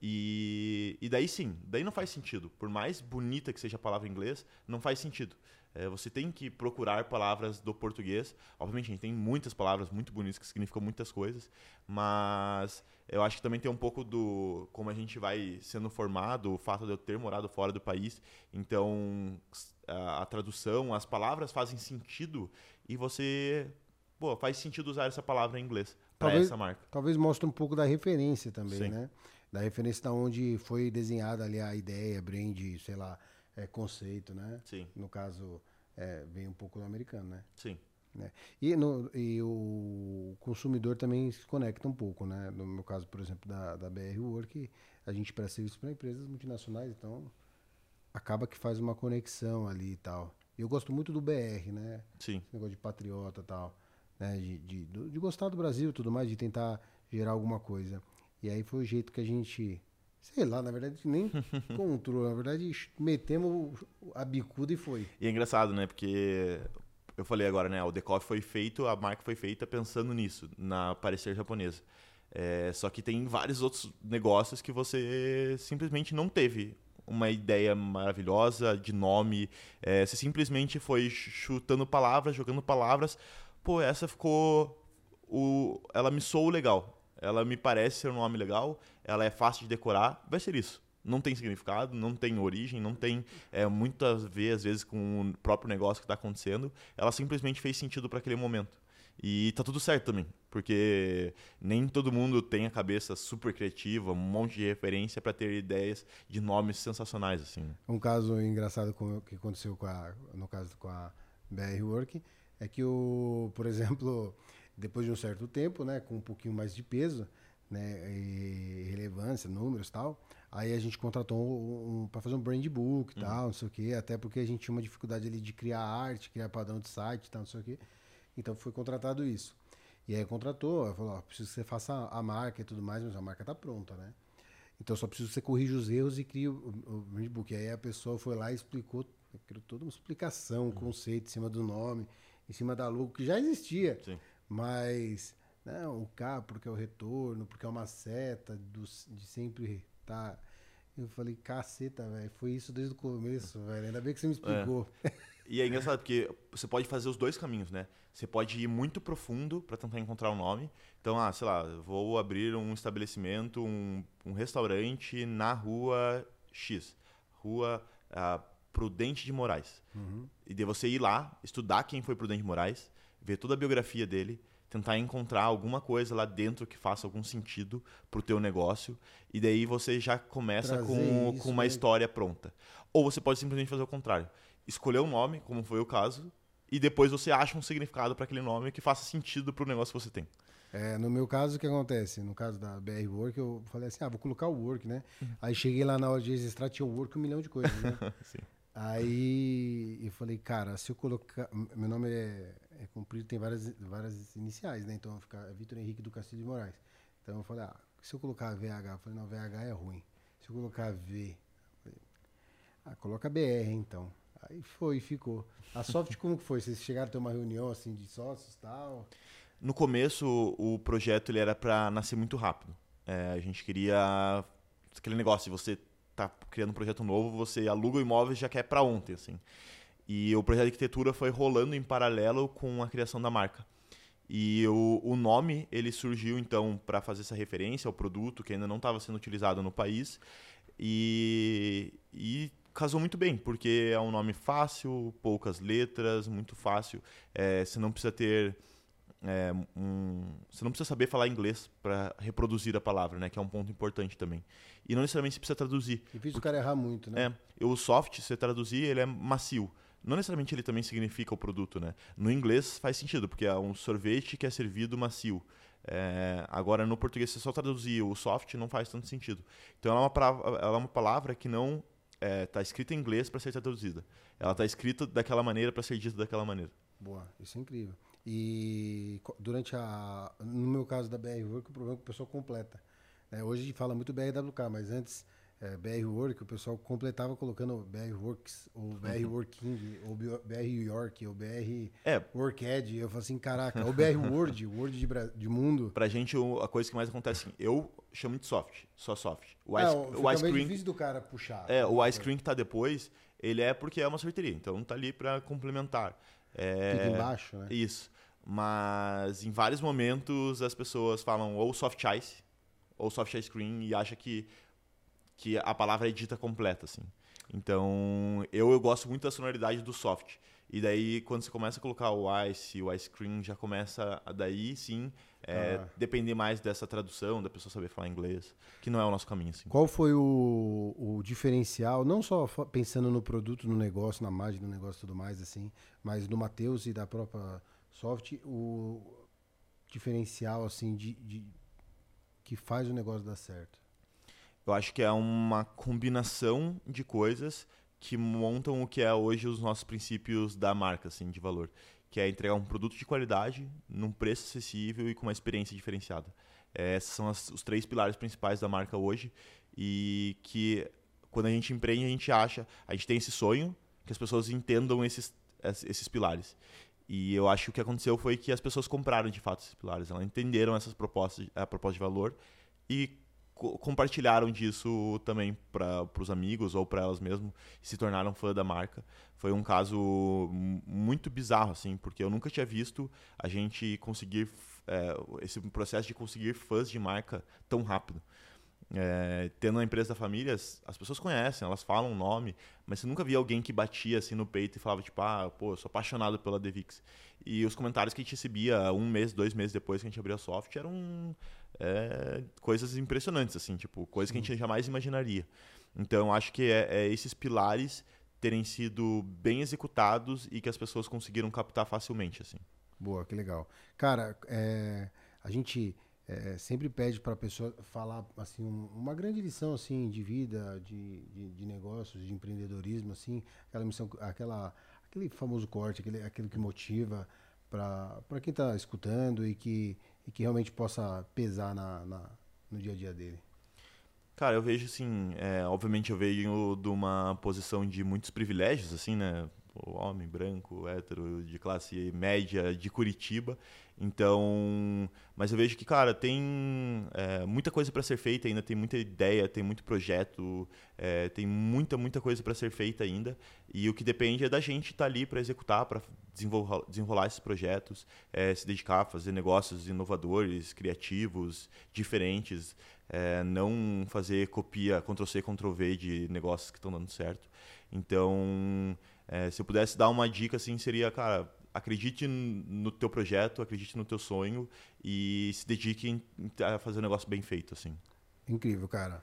E, e daí sim, daí não faz sentido. Por mais bonita que seja a palavra em inglês, não faz sentido. É, você tem que procurar palavras do português. Obviamente, a gente tem muitas palavras muito bonitas que significam muitas coisas, mas eu acho que também tem um pouco do como a gente vai sendo formado, o fato de eu ter morado fora do país. Então, a, a tradução, as palavras fazem sentido e você. Pô, faz sentido usar essa palavra em inglês para essa marca. Talvez mostre um pouco da referência também, Sim. né? Da referência da onde foi desenhada ali a ideia, brand, sei lá, é, conceito, né? Sim. No caso, é, vem um pouco do americano, né? Sim. Né? E, no, e o consumidor também se conecta um pouco, né? No meu caso, por exemplo, da, da BR Work, a gente presta serviço para empresas multinacionais, então acaba que faz uma conexão ali e tal. Eu gosto muito do BR, né? Sim. Esse negócio de patriota e tal. Né? De, de, de, gostar do Brasil e tudo mais, de tentar gerar alguma coisa. E aí foi o jeito que a gente Sei lá, na verdade nem <laughs> controlou. Na verdade, metemos a bicuda e foi. E é engraçado, né? Porque eu falei agora, né? O Decoff foi feito, a marca foi feita pensando nisso, na parecer japonesa. É, só que tem vários outros negócios que você simplesmente não teve uma ideia maravilhosa de nome. É, você simplesmente foi chutando palavras, jogando palavras. Pô, essa ficou. O, ela me soou legal ela me parece ser um nome legal, ela é fácil de decorar, vai ser isso. Não tem significado, não tem origem, não tem é, muitas vezes, às vezes, com o próprio negócio que está acontecendo. Ela simplesmente fez sentido para aquele momento. E tá tudo certo também, porque nem todo mundo tem a cabeça super criativa, um monte de referência para ter ideias de nomes sensacionais assim. Né? Um caso engraçado que aconteceu com a, no caso com a BR Work é que o, por exemplo, depois de um certo tempo, né, com um pouquinho mais de peso, né, e relevância, números, tal, aí a gente contratou um, um para fazer um brand book, uhum. tal, não sei o quê, até porque a gente tinha uma dificuldade ali de criar arte, criar padrão de site, tal, não sei o quê. Então foi contratado isso. E aí contratou, falou, ó, preciso que você faça a marca e tudo mais, mas a marca tá pronta, né? Então só preciso que você corrija os erros e crie o, o brand book. E aí a pessoa foi lá e explicou, criou toda uma explicação, um uhum. conceito em cima do nome, em cima da logo que já existia. Sim. Mas, não, o K porque é o retorno, porque é uma seta do, de sempre tá. Eu falei, caceta, velho, foi isso desde o começo, velho. Ainda bem que você me explicou. É. E é engraçado porque você pode fazer os dois caminhos, né? Você pode ir muito profundo para tentar encontrar um nome. Então, ah, sei lá, vou abrir um estabelecimento, um, um restaurante na rua X, rua ah, Prudente de Moraes. Uhum. E de você ir lá, estudar quem foi Prudente de Moraes, ver toda a biografia dele, tentar encontrar alguma coisa lá dentro que faça algum sentido pro teu negócio e daí você já começa com, com uma né? história pronta. Ou você pode simplesmente fazer o contrário. Escolher um nome, como foi o caso, e depois você acha um significado para aquele nome que faça sentido pro negócio que você tem. É, no meu caso, o que acontece? No caso da BR Work, eu falei assim, ah, vou colocar o Work, né? Uhum. Aí cheguei lá na hora de registrar, tinha o Work um milhão de coisas, né? <laughs> Sim. Aí eu falei, cara, se eu colocar. Meu nome é, é comprido, tem várias, várias iniciais, né? Então fica Vitor Henrique do Castilho de Moraes. Então eu falei, ah, se eu colocar VH, eu falei, não, VH é ruim. Se eu colocar V, falei, ah, coloca BR então. Aí foi, ficou. A Soft <laughs> como que foi? Vocês chegaram a ter uma reunião assim de sócios e tal? No começo, o projeto ele era para nascer muito rápido. É, a gente queria aquele negócio de você tá criando um projeto novo, você aluga o imóvel e já quer para ontem, assim. E o projeto de arquitetura foi rolando em paralelo com a criação da marca. E o, o nome ele surgiu então para fazer essa referência ao produto que ainda não estava sendo utilizado no país e, e casou muito bem porque é um nome fácil, poucas letras, muito fácil. É, você não precisa ter é, um, você não precisa saber falar inglês para reproduzir a palavra, né? Que é um ponto importante também. E não necessariamente você precisa traduzir. Difícil o cara errar muito, né? É, o soft, se você traduzir, ele é macio. Não necessariamente ele também significa o produto, né? No inglês faz sentido, porque é um sorvete que é servido macio. É, agora, no português, você só traduzir o soft, não faz tanto sentido. Então, ela é uma palavra, ela é uma palavra que não está é, tá escrita em inglês para ser traduzida. Ela está escrita daquela maneira para ser dita daquela maneira. Boa, isso é incrível. E durante a. No meu caso da BR Work, o problema é que o pessoal completa. É, hoje a gente fala muito BRWK, mas antes é, BR Work, o pessoal completava colocando BR Works, ou BR uhum. Working, ou BR York, ou BR é. Worked. Eu falo assim, caraca, ou BR Word, <laughs> Word de, de mundo. Pra gente, a coisa que mais acontece, assim, eu chamo de soft, só soft. O ice, é, o ice cream, difícil do cara puxar. É, o ice cream que tá depois, ele é porque é uma sorteria, então tá ali para complementar. É, Fica embaixo, né? Isso. Mas em vários momentos as pessoas falam ou soft ice ou soft ice cream e acha que que a palavra é dita completa, assim. Então, eu, eu gosto muito da sonoridade do soft. E daí, quando você começa a colocar o ice, o ice cream, já começa a daí sim é, ah. depender mais dessa tradução, da pessoa saber falar inglês, que não é o nosso caminho. Assim. Qual foi o, o diferencial, não só pensando no produto, no negócio, na margem do negócio e tudo mais, assim, mas do Matheus e da própria Soft, o diferencial, assim, de, de que faz o negócio dar certo? Eu acho que é uma combinação de coisas que montam o que é hoje os nossos princípios da marca, assim, de valor. Que é entregar um produto de qualidade, num preço acessível e com uma experiência diferenciada. É, esses são as, os três pilares principais da marca hoje e que quando a gente empreende, a gente acha, a gente tem esse sonho que as pessoas entendam esses, esses pilares. E eu acho que o que aconteceu foi que as pessoas compraram de fato esses pilares, elas entenderam essas propostas, a proposta de valor e compartilharam disso também para os amigos ou para elas mesmo e se tornaram fã da marca. Foi um caso muito bizarro, assim, porque eu nunca tinha visto a gente conseguir é, esse processo de conseguir fãs de marca tão rápido. É, tendo uma empresa da família, as pessoas conhecem, elas falam o nome, mas você nunca via alguém que batia assim no peito e falava, tipo, ah, pô, eu sou apaixonado pela Devix. E os comentários que a gente recebia um mês, dois meses depois que a gente abriu a soft eram é, coisas impressionantes, assim, tipo, coisas que a gente jamais imaginaria. Então, acho que é, é, esses pilares terem sido bem executados e que as pessoas conseguiram captar facilmente, assim. Boa, que legal. Cara, é, a gente é, sempre pede para a pessoa falar assim um, uma grande lição assim de vida, de, de, de, negócios, de empreendedorismo, assim, aquela missão, aquela, aquele famoso corte, aquele, aquele que motiva para quem está escutando e que, e que realmente possa pesar na, na, no dia a dia dele. Cara, eu vejo assim, é, obviamente eu venho de uma posição de muitos privilégios, assim, né? Homem branco, hétero, de classe média de Curitiba. Então, mas eu vejo que, cara, tem é, muita coisa para ser feita ainda, tem muita ideia, tem muito projeto, é, tem muita, muita coisa para ser feita ainda. E o que depende é da gente estar tá ali para executar, para desenrolar, desenrolar, esses projetos, é, se dedicar a fazer negócios inovadores, criativos, diferentes, é, não fazer copia, Ctrl-C, Ctrl-V de negócios que estão dando certo. Então, é, se eu pudesse dar uma dica, assim, seria, cara, acredite no teu projeto, acredite no teu sonho e se dedique a fazer um negócio bem feito, assim. Incrível, cara.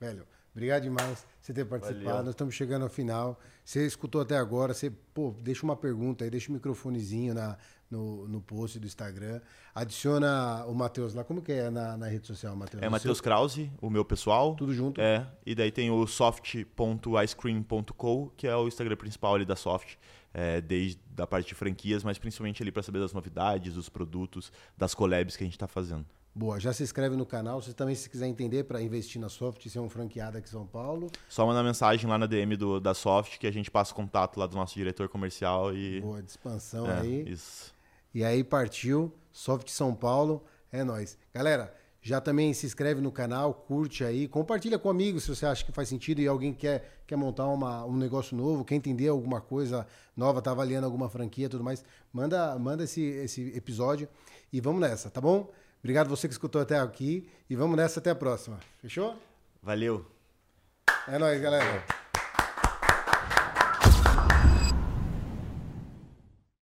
Velho, obrigado demais por você ter participado. Valeu. Nós estamos chegando ao final. Você escutou até agora, você, pô, deixa uma pergunta aí, deixa o microfonezinho na, no, no post do Instagram. Adiciona o Matheus lá. Como que é na, na rede social, Matheus? É Matheus Krause, o meu pessoal. Tudo junto? É. E daí tem o soft.icecream.co, que é o Instagram principal ali da Soft. É, desde a parte de franquias, mas principalmente ali para saber das novidades, dos produtos, das collabs que a gente está fazendo. Boa, já se inscreve no canal. Você também, se quiser entender para investir na Soft, ser um franqueado aqui em São Paulo. Só manda mensagem lá na DM do, da Soft que a gente passa o contato lá do nosso diretor comercial e. Boa, de expansão é, aí. Isso. E aí partiu, Soft São Paulo, é nós. Galera, já também se inscreve no canal, curte aí, compartilha com amigos se você acha que faz sentido e alguém quer, quer montar uma, um negócio novo, quer entender alguma coisa nova, tá avaliando alguma franquia e tudo mais, manda, manda esse, esse episódio e vamos nessa, tá bom? Obrigado você que escutou até aqui e vamos nessa até a próxima. Fechou? Valeu. É nóis, galera.